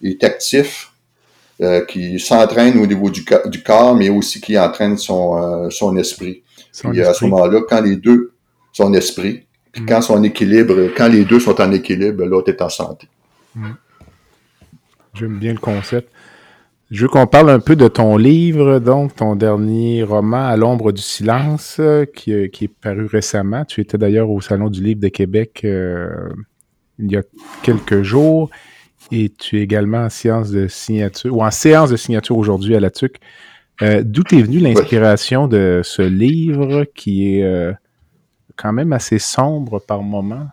est actif, euh, qui s'entraîne au niveau du, du corps, mais aussi qui entraîne son, euh, son esprit. Son Puis à ce moment-là, quand les deux, son esprit, puis Mm. quand son équilibre, quand les deux sont en équilibre, l'autre est en santé. J'aime bien le concept. Je veux qu'on parle un peu de ton livre, donc ton dernier roman, À l'ombre du silence, euh, qui, euh, qui est paru récemment. Tu étais d'ailleurs au Salon du livre de Québec euh, il y a quelques jours. Et tu es également en séance de signature, ou en séance de signature aujourd'hui à la TUC. Euh, D'où est venue l'inspiration de ce livre qui est euh, quand même assez sombre par moment?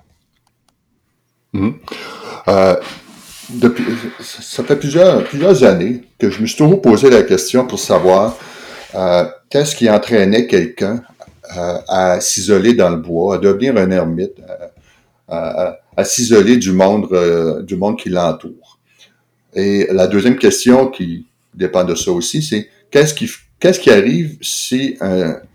Euh, depuis, ça fait plusieurs, années que je me suis toujours posé la question pour savoir euh, qu'est-ce qui entraînait quelqu'un euh, à s'isoler dans le bois, à devenir un ermite, à, à- s'isoler du monde, euh, du monde qui l'entoure. Et la deuxième question qui dépend de ça aussi, c'est qu'est-ce qui, qu'est-ce qui arrive si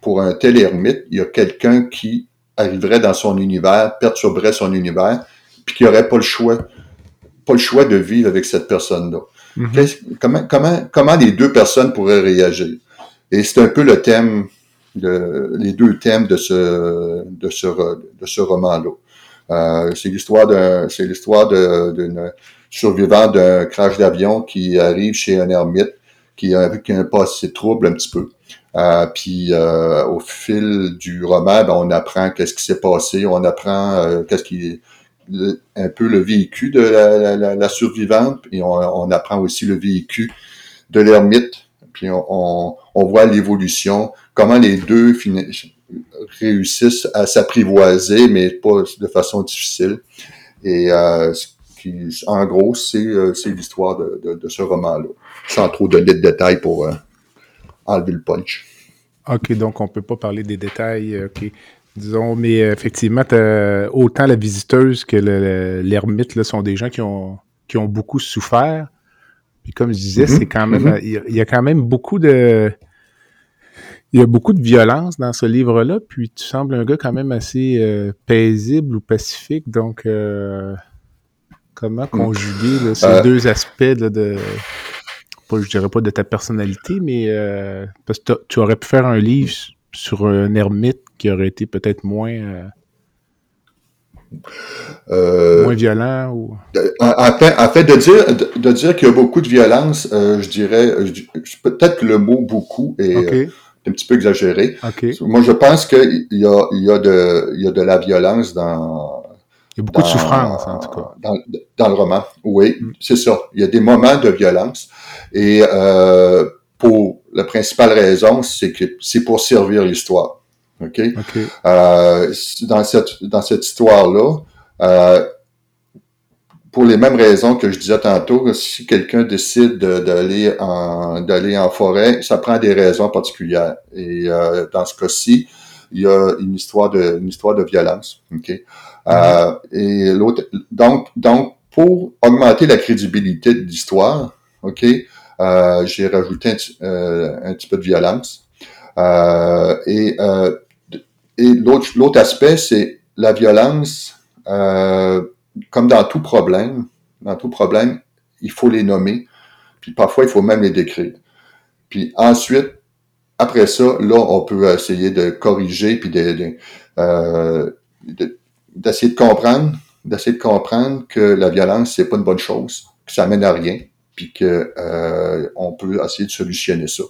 pour un tel ermite, il y a quelqu'un qui arriverait dans son univers, perturberait son univers, puis qui n'aurait pas le choix, pas le choix de vivre avec cette personne-là. Mhm. Comment, comment, comment les deux personnes pourraient réagir? Et c'est un peu le thème, de, les deux thèmes de ce, de ce, ro- de ce roman-là. Euh, c'est l'histoire d'un, c'est l'histoire de- d'une survivante d'un crash d'avion qui arrive chez un ermite qui a, qui a un passé trouble un petit peu. Euh, puis euh, au fil du roman, ben, on apprend qu'est-ce qui s'est passé, on apprend qu'est-ce qui un peu le vécu de la, survivante, et on, apprend aussi le vécu de l'ermite, puis on, on, voit l'évolution, comment les deux réussissent à s'apprivoiser, mais pas de façon difficile. Et euh, en gros, c'est euh, l'histoire de, de, ce roman-là, sans trop de détails pour euh, enlever le punch. OK, donc on peut pas parler des détails. euh, OK. Disons, mais euh, effectivement, autant la visiteuse que le- le- l'ermite sont des gens qui ont, qui ont beaucoup souffert. Puis comme je disais, Mhm, c'est quand même. mhm. Il y, a- quand même beaucoup de. Il y a beaucoup de violence dans ce livre-là, puis tu sembles un gars quand même assez euh, paisible ou pacifique. Donc, euh, comment conjuguer là, ces Euh, deux aspects là, de, pas, je dirais pas de ta personnalité, mais parce que tu aurais pu faire un livre sur un ermite qui aurait été peut-être moins, euh, Euh, moins violent ou. En, fait, en fait, de dire, de, de dire qu'il y a beaucoup de violence, euh, je dirais, peut-être que le mot beaucoup est Ok, euh, un petit peu exagéré. ok. Il Moi, je pense qu'il y a, il y, a de, il y a de la violence dans, y a beaucoup de souffrance en tout cas. Dans, dans le roman, oui, Mm. c'est ça. Il y a des moments de violence. Et pour la principale raison, c'est que c'est pour servir l'histoire. OK? Ok. Euh, dans cette, dans cette histoire-là, euh, pour les mêmes raisons que je disais tantôt, si quelqu'un décide de- d'aller en, d'aller en forêt, ça prend des raisons particulières. Et euh, dans ce cas-ci, il y a une histoire de, une histoire de violence. OK? Euh, et l'autre, donc, donc, pour augmenter la crédibilité de l'histoire, OK, euh, j'ai rajouté un, petit- euh, un petit peu de violence. Euh, et euh, et l'autre, aspect, c'est la violence. Euh, comme dans tout problème, dans tout problème, il faut les nommer. Puis parfois, il faut même les décrire. Puis ensuite, après ça, là, on peut essayer de corriger puis euh, de- d'essayer de comprendre, d'essayer de comprendre que la violence, c'est pas une bonne chose, que ça mène à rien, puis que euh, on peut essayer de solutionner ça.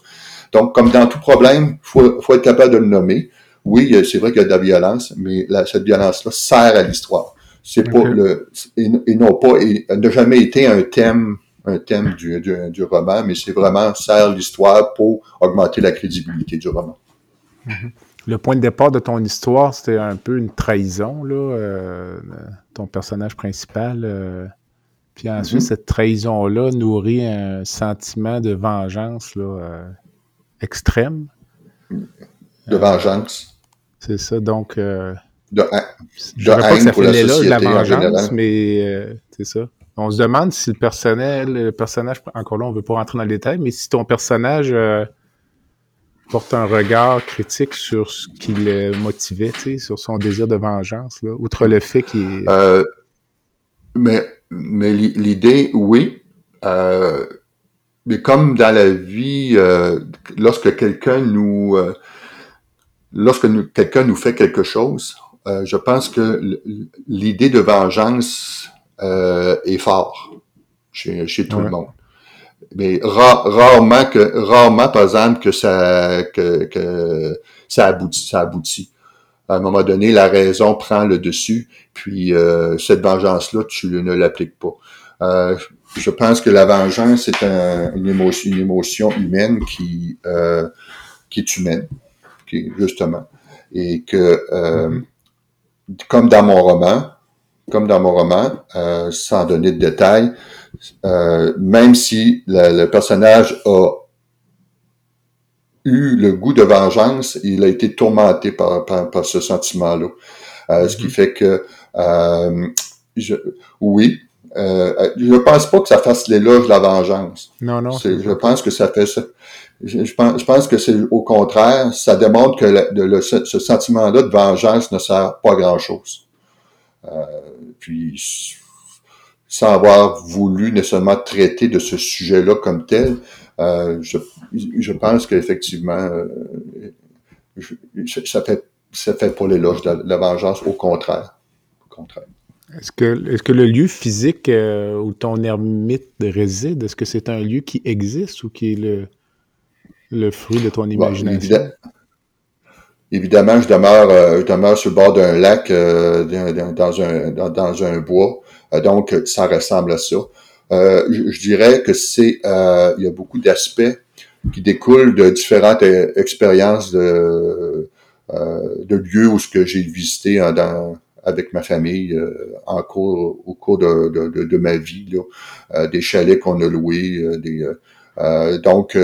Donc, comme dans tout problème, faut, faut être capable de le nommer. Oui, euh, c'est vrai qu'il y a de la violence, mais la- cette violence-là sert à l'histoire. C'est pas le, ils, n'ont pas, n'a jamais été un thème, un thème du, du, roman, mais c'est vraiment sert l'histoire pour augmenter la crédibilité du roman. Mm-hmm. Le point de départ de ton histoire, c'était un peu une trahison, là, euh, ton personnage principal. Euh, puis ensuite, mm-hmm. cette trahison-là nourrit un sentiment de vengeance là, euh, extrême. De vengeance. C'est ça, donc. de, je pas que ça fait l'éloge de la vengeance, mais c'est ça. On se demande si le personnel, le personnage, encore là, on ne veut pas rentrer dans le détail, mais si ton personnage porte un regard critique sur ce qui le motivait, sur son désir de vengeance, là, outre le fait qu'il euh, mais mais l'idée, oui. Euh, mais comme dans la vie, euh, lorsque quelqu'un nous lorsque quelqu'un nous fait quelque chose, je pense que l'idée de vengeance est fort chez, chez tout le monde. Mais rarement que rarement par exemple que ça que, que ça aboutit ça aboutit. À un moment donné la raison prend le dessus puis euh, cette vengeance là tu ne l'appliques pas. Euh, je pense que la vengeance est une émotion une émotion humaine qui euh, qui est humaine qui justement et que euh, comme dans mon roman comme dans mon roman sans donner de détails euh, même si le, personnage a eu le goût de vengeance, il a été tourmenté par, par, ce sentiment-là. Euh, ce qui mm-hmm. fait que, euh, je, oui, euh, je pense pas que ça fasse l'éloge de la vengeance. Non, non. Je pense que ça fait ça. Je, pense, je pense que c'est au contraire, ça démontre que ce sentiment-là de vengeance ne sert pas à grand-chose. Euh, puis sans avoir voulu nécessairement traiter de ce sujet-là comme tel, euh, je, pense qu'effectivement, euh, ça fait ça fait pas l'éloge de la vengeance, au contraire. Au contraire. Est-ce que, est que le lieu physique euh, où ton ermite réside, est-ce que c'est un lieu qui existe ou qui est le, le fruit de ton imagination? évidemment, je demeure, je demeure sur le bord d'un lac dans, un, dans, dans, un bois. Euh, donc, ça ressemble à ça. Euh, je, dirais que c'est, euh, il y a beaucoup d'aspects qui découlent de différentes expériences de, de lieux où ce que j'ai visité dans, avec ma famille en cours, au cours de, de, de ma vie, là, des chalets qu'on a loués, des, donc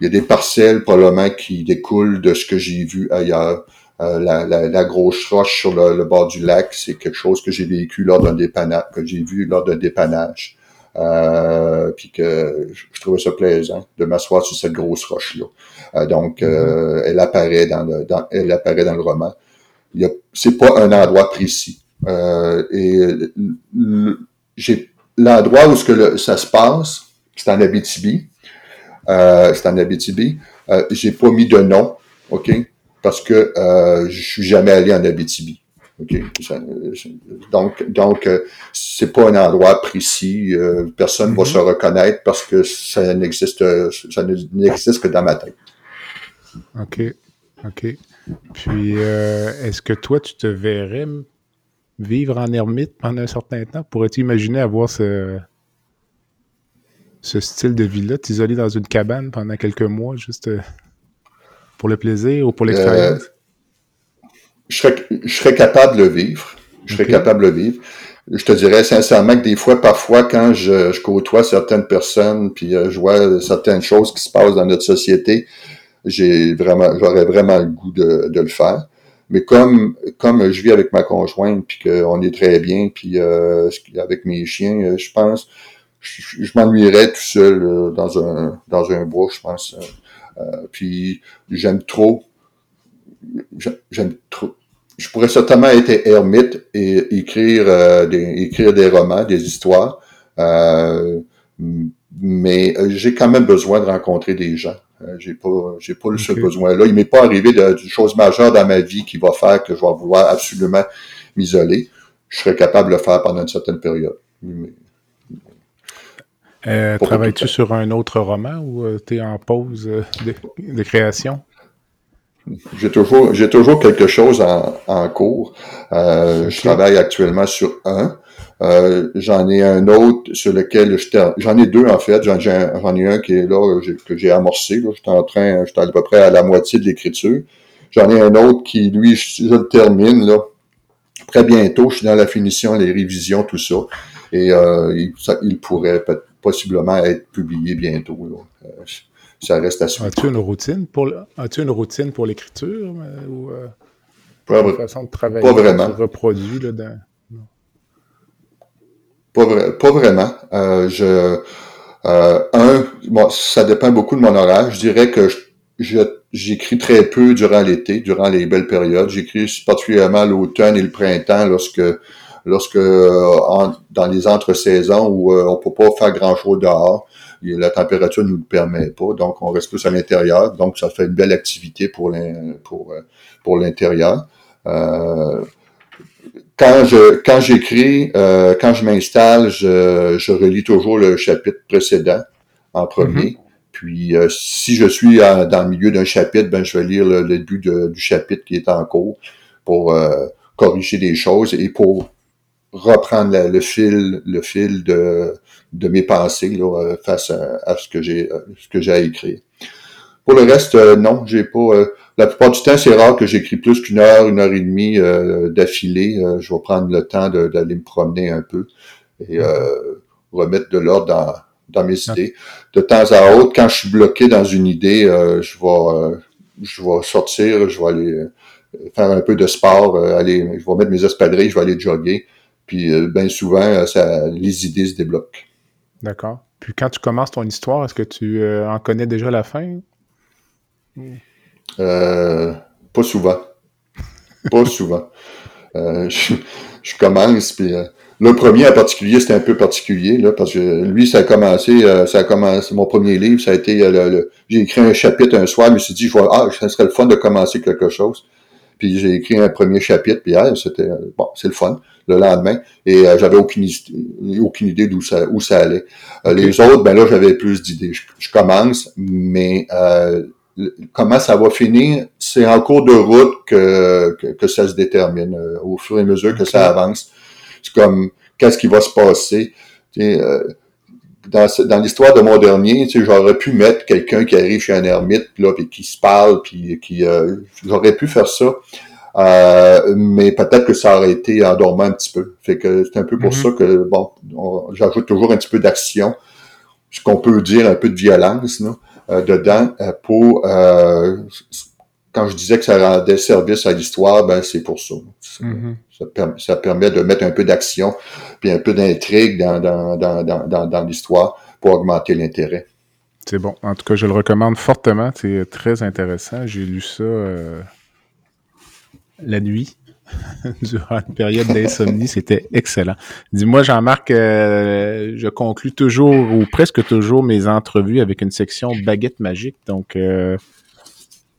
il y a des parcelles probablement qui découlent de ce que j'ai vu ailleurs. Euh, la, la, grosse roche sur le, bord du lac, c'est quelque chose que j'ai vécu lors d'un dépannage, que j'ai vu lors d'un dépannage. Euh, puis que je, trouvais ça plaisant de m'asseoir sur cette grosse roche là. Euh, donc, euh, mm-hmm. elle apparaît dans le, dans, elle apparaît dans le roman. Il c'est pas un endroit précis. et j'ai l'endroit où ce que ça se passe, c'est en Abitibi. C'est en Abitibi. j'ai pas mis de nom, ok? Parce que euh, je suis jamais allé en Abitibi. Okay. donc, donc euh, c'est pas un endroit précis. Euh, personne ne va mm-hmm. se reconnaître parce que ça n'existe, ça n'existe que dans ma tête. OK. OK. Puis, euh, est-ce que toi, tu te verrais vivre en ermite pendant un certain temps? Pourrais-tu imaginer avoir ce, ce style de vie-là, t'isoler dans une cabane pendant quelques mois, juste pour le plaisir ou pour euh, l'expérience? je, serais, je serais capable de le vivre. Je serais capable de le vivre. Je te dirais sincèrement que des fois, parfois, quand je, je côtoie certaines personnes, puis euh, je vois certaines choses qui se passent dans notre société, j'ai vraiment, j'aurais vraiment le goût de, de, le faire. Mais comme comme je vis avec ma conjointe, puis qu'on est très bien, puis euh, avec mes chiens, je pense, je, je m'ennuierais tout seul dans un dans un bois, je pense. Euh, puis j'aime trop, j'aime trop. Je pourrais certainement être ermite et écrire, euh, des, écrire des romans, des histoires, euh, mais j'ai quand même besoin de rencontrer des gens. j'ai pas, j'ai pas ce besoin-là. Il m'est pas arrivé de, de choses majeures dans ma vie qui va faire que je vais vouloir absolument m'isoler. Je serais capable de le faire pendant une certaine période. Euh, travailles-tu sur un autre roman ou euh, tu es en pause euh, de, création? j'ai toujours, j'ai toujours quelque chose en, en cours. Euh, Je travaille actuellement sur un. J'en ai un autre sur lequel je j'en ai deux en fait. J'en, ai un qui est là que j'ai amorcé. Là. J'étais en train, j'étais à peu près à la moitié de l'écriture. J'en ai un autre qui, lui, je, le termine là. Très bientôt, je suis dans la finition, les révisions, tout ça. Et euh, il, il, pourrait possiblement être publié bientôt. Là. Euh, ça reste à suivre. As-tu une routine pour as-tu une routine pour l'écriture euh, ou euh, pas, une façon de travailler pas vraiment. reproduit là, dans... pas, pas, vraiment. Euh, je euh, un, bon, ça dépend beaucoup de mon horaire. Je dirais que je, j'écris très peu durant l'été, durant les belles périodes. J'écris particulièrement l'automne et le printemps lorsque lorsque euh, dans les entre-saisons où euh, on peut pas faire grand-chose dehors la température ne nous le permet pas, donc on reste plus à l'intérieur. Donc, ça fait une belle activité pour pour, euh, pour l'intérieur. Euh, quand je quand j'écris, euh, quand je m'installe, je, je relis toujours le chapitre précédent en premier. Mm-hmm. Puis si je suis dans le milieu d'un chapitre, ben je vais lire le, début du chapitre qui est en cours pour corriger des choses et pour reprendre le fil, le fil de, de mes pensées là, euh, face à, ce que j'ai euh, ce que j'ai à écrire. Pour le reste, euh, non, j'ai pas. la plupart du temps, c'est rare que j'écris plus qu'une heure, une heure et demie d'affilée. je vais prendre le temps d'aller me promener un peu et remettre de l'ordre dans, dans mes idées. De temps à autre, quand je suis bloqué dans une idée, je vais je vais sortir, je vais aller faire un peu de sport, aller, je vais mettre mes espadrilles, je vais aller jogger. Puis bien souvent, ça, les idées se débloquent. D'accord. Puis quand tu commences ton histoire, est-ce que tu euh, en connais déjà la fin? Euh, pas souvent. pas [laughs] souvent. Euh, je, commence, puis le premier en particulier, c'était un peu particulier, là, parce que lui, ça a commencé, ça a commencé, mon premier livre, ça a été, j'ai écrit un chapitre un soir, je me suis dit, je vois, ah, ça serait le fun de commencer quelque chose. Puis j'ai écrit un premier chapitre, puis ah, c'était, bon, c'est le fun le lendemain et euh, j'avais aucune, aucune idée d'où ça, où ça allait. Euh, les autres, ben là, j'avais plus d'idées. Je, commence, mais euh, comment ça va finir, c'est en cours de route que, que, ça se détermine, au fur et à mesure que ça avance. C'est comme, qu'est-ce qui va se passer? Dans, dans l'histoire de mon dernier, tu sais, j'aurais pu mettre quelqu'un qui arrive chez un ermite, là, puis qui se parle, puis qui, j'aurais pu faire ça. Euh, mais peut-être que ça aurait été endormant un petit peu. Fait que c'est un peu pour mhm. ça que, bon, j'ajoute toujours un petit peu d'action, ce qu'on peut dire un peu de violence là, euh, dedans, euh, pour, quand je disais que ça rendait service à l'histoire, ben c'est pour ça. Mhm. Ça, permet de mettre un peu d'action, puis un peu d'intrigue dans, dans, dans, dans, dans l'histoire pour augmenter l'intérêt. C'est bon. En tout cas, je le recommande fortement. C'est très intéressant. J'ai lu ça la nuit [laughs] durant une période d'insomnie. C'était excellent. Dis-moi, Jean-Marc, euh, je conclus toujours ou presque toujours mes entrevues avec une section baguette magique. Donc, euh,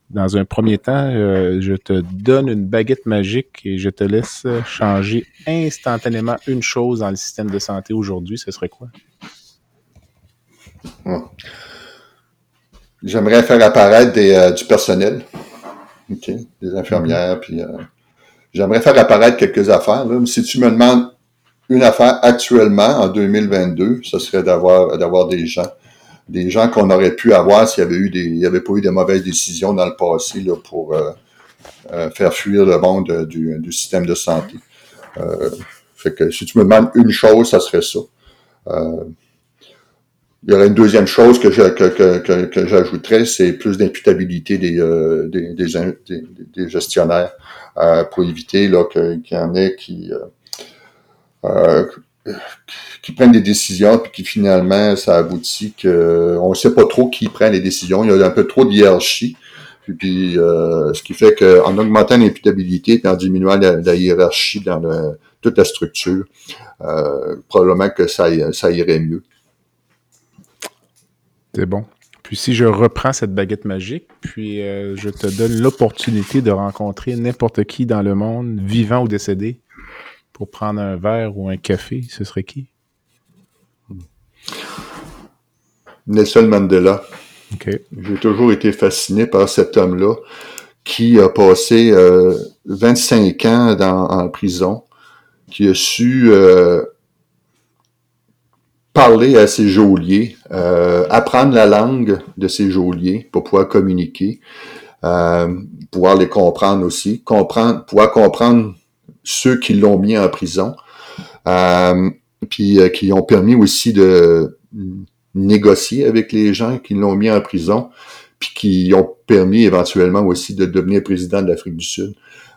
dans un premier temps, euh, je te donne une baguette magique et je te laisse changer instantanément une chose dans le système de santé aujourd'hui. Ce serait quoi? J'aimerais faire apparaître du personnel des infirmières, puis euh, j'aimerais faire apparaître quelques affaires. Si tu me demandes une affaire actuellement, en 2022, ce serait d'avoir des gens. Des gens qu'on aurait pu avoir s'il y avait eu des. Pas eu de mauvaises décisions dans le passé là, pour euh, euh, faire fuir le monde du, du système de santé. fait que si tu me demandes une chose, ça serait ça. Il y aurait une deuxième chose que, que, que, j'ajouterais, c'est plus d'imputabilité des, euh, des, gestionnaires euh, pour éviter qu'il y en ait qui, euh, qui prennent des décisions puis qui finalement ça aboutit que on ne sait pas trop qui prend les décisions. Il y a un peu trop de hiérarchie. Puis, ce qui fait qu'en augmentant l'imputabilité et en diminuant la, hiérarchie dans toute la structure, probablement que ça, irait mieux. C'est bon. Puis si je reprends cette baguette magique, puis euh, je te donne l'opportunité de rencontrer n'importe qui dans le monde, vivant ou décédé, pour prendre un verre ou un café, ce serait qui? Nelson Mandela. J'ai toujours été fasciné par cet homme-là qui a passé 25 ans dans, en prison, qui a su parler à ses geôliers, apprendre la langue de ses geôliers pour pouvoir communiquer, pouvoir les comprendre aussi, comprendre, pouvoir comprendre ceux qui l'ont mis en prison, euh, puis euh, qui ont permis aussi de négocier avec les gens qui l'ont mis en prison, puis qui ont permis éventuellement aussi de devenir président de l'Afrique du Sud.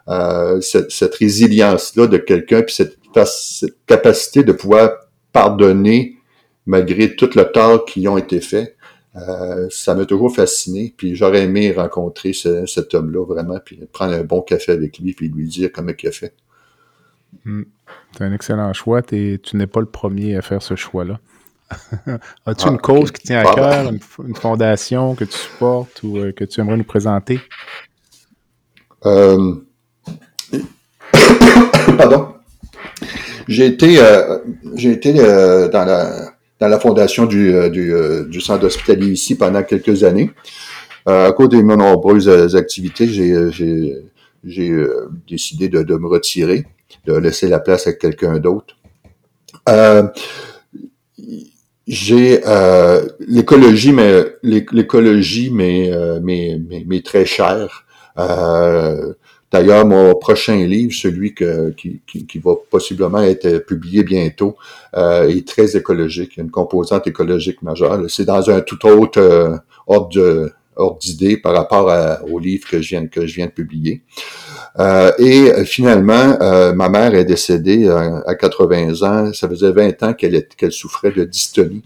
Euh, cette, résilience-là de quelqu'un, puis cette, capacité de pouvoir pardonner malgré tout le tort qui ont été faits, ça m'a toujours fasciné. Puis j'aurais aimé rencontrer cet homme-là vraiment, puis prendre un bon café avec lui, puis lui dire comment il a fait. Hmm. C'est un excellent choix. tu n'es pas le premier à faire ce choix-là. [laughs] As-tu une ah, cause qui tient à cœur, une, fondation que tu supportes ou euh, que tu aimerais nous présenter? Euh, [coughs] pardon. J'ai été, euh, j'ai été dans, la, dans la fondation du, du, centre hospitalier ici pendant quelques années. à cause de mes nombreuses activités, j'ai, décidé de, me retirer de laisser la place à quelqu'un d'autre. Euh, j'ai euh, l'écologie, mais l'écologie, mais, euh, mais, très cher. D'ailleurs, mon prochain livre, celui que, qui, qui, va possiblement être publié bientôt, est très écologique. Une composante écologique majeure. C'est dans un tout autre ordre de, ordre d'idée par rapport au livre que je viens, que je viens de publier. Euh, et euh, finalement, euh, ma mère est décédée à 80 ans. Ça faisait 20 ans qu'elle souffrait de dystonie.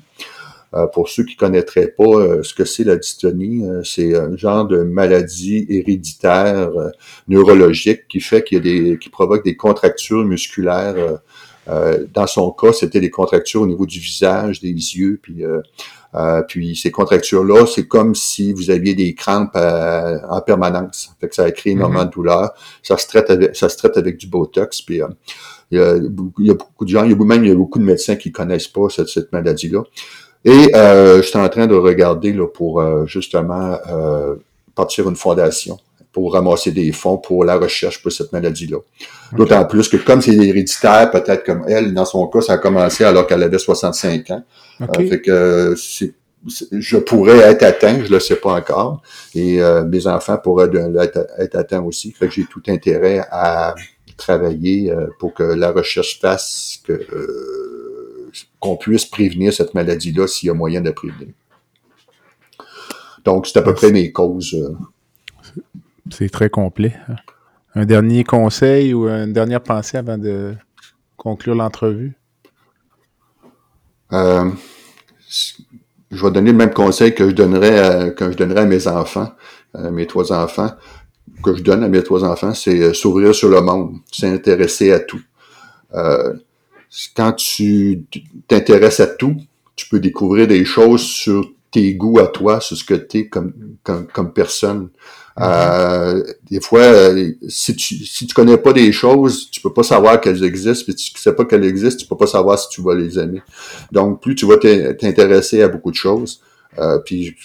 pour ceux qui connaîtraient pas ce que c'est la dystonie, c'est un genre de maladie héréditaire neurologique qui fait qu'il y a des, qui provoque des contractures musculaires. Dans son cas, c'était des contractures au niveau du visage, des yeux, puis euh, puis ces contractures-là, c'est comme si vous aviez des crampes euh, en permanence. Fait que ça crée énormément mhm. de douleur. Ça se traite avec, ça se traite avec du Botox. Puis euh, il, y a, il, y a, beaucoup de gens, il y a même il y a beaucoup de médecins qui connaissent pas cette, cette maladie-là. Et je suis en train de regarder là, pour justement partir une fondation pour ramasser des fonds pour la recherche pour cette maladie-là. D'autant plus que comme c'est héréditaire, peut-être comme elle, dans son cas, ça a commencé alors qu'elle avait 65 ans. Euh, fait que je pourrais être atteint, je le sais pas encore, et euh, mes enfants pourraient être, atteints aussi. Fait que j'ai tout intérêt à travailler euh, pour que la recherche fasse que qu'on puisse prévenir cette maladie-là s'il y a moyen de prévenir. Donc, c'est à peu près mes causes. C'est très complet. Un dernier conseil ou une dernière pensée avant de conclure l'entrevue? Euh, je vais donner le même conseil que je donnerais à, mes enfants, mes trois enfants, que je donne à mes trois enfants, c'est euh, s'ouvrir sur le monde, s'intéresser à tout. Euh, quand tu t'intéresses à tout, tu peux découvrir des choses sur tes goûts à toi, sur ce que tu es comme personne. Euh, des fois, euh, si tu si tu connais pas des choses, tu peux pas savoir qu'elles existent. Puis tu sais pas qu'elles existent, tu peux pas savoir si tu vas les aimer. Donc, plus tu vas t'intéresser à beaucoup de choses. Euh, puis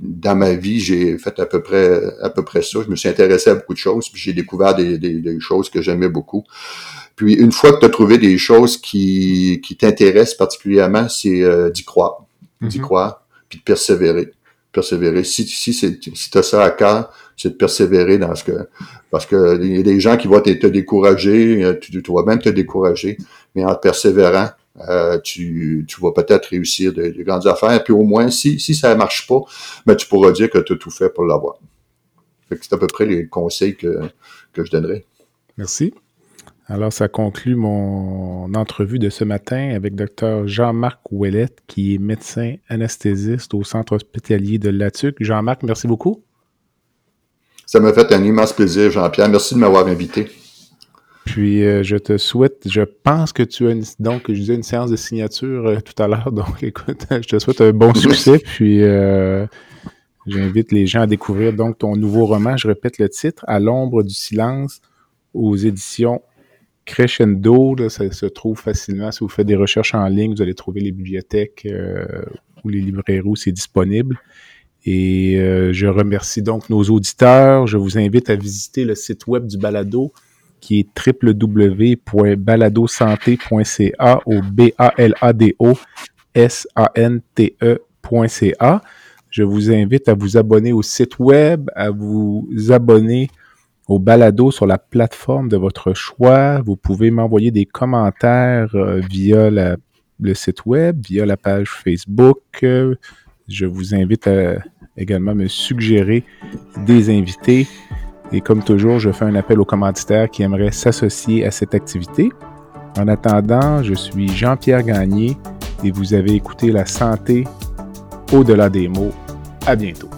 dans ma vie, j'ai fait à peu près à peu près ça. Je me suis intéressé à beaucoup de choses, puis j'ai découvert des, des, choses que j'aimais beaucoup. Puis une fois que tu as trouvé des choses qui, qui t'intéressent particulièrement, c'est d'y croire. D'y mm-hmm. croire, puis de persévérer. Persévérer. Si, si, si tu as ça à cœur, c'est de persévérer dans ce que parce que il y a des gens qui vont te, décourager, euh, tu, vas même te décourager, mais en persévérant, euh, tu, tu vas peut-être réussir de, grandes affaires. Puis au moins, si, si ça marche pas, ben, tu pourras dire que tu as tout fait pour l'avoir. C'est à peu près les conseils que, que je donnerais. Merci. Alors, ça conclut mon entrevue de ce matin avec Dr. Jean-Marc Ouellette, qui est médecin anesthésiste au centre hospitalier de Latuc. Jean-Marc, merci beaucoup. Ça m'a fait un immense plaisir, Jean-Pierre. Merci de m'avoir invité. Puis euh, je te souhaite, je pense que tu as une, donc je disais une séance de signature euh, tout à l'heure. [laughs] Donc écoute, je te souhaite un bon succès. puis euh, j'invite les gens à découvrir donc ton nouveau roman. Je répète le titre, À l'ombre du silence, aux éditions Crescendo. ça se trouve facilement. Si vous faites des recherches en ligne, vous allez trouver les bibliothèques ou les librairies où c'est disponible. Et euh, je remercie donc nos auditeurs. Je vous invite à visiter le site web du balado qui est www.baladosanté.ca ou B-A-L-A-D-O-S-A-N-T-E.ca. Je vous invite à vous abonner au site web, à vous abonner au balado sur la plateforme de votre choix. Vous pouvez m'envoyer des commentaires euh, via le site web, via la page Facebook. je vous invite à également me suggérer des invités. Et comme toujours, je fais un appel aux commanditaires qui aimeraient s'associer à cette activité. En attendant, je suis Jean-Pierre Gagné et vous avez écouté La santé au-delà des mots. À bientôt.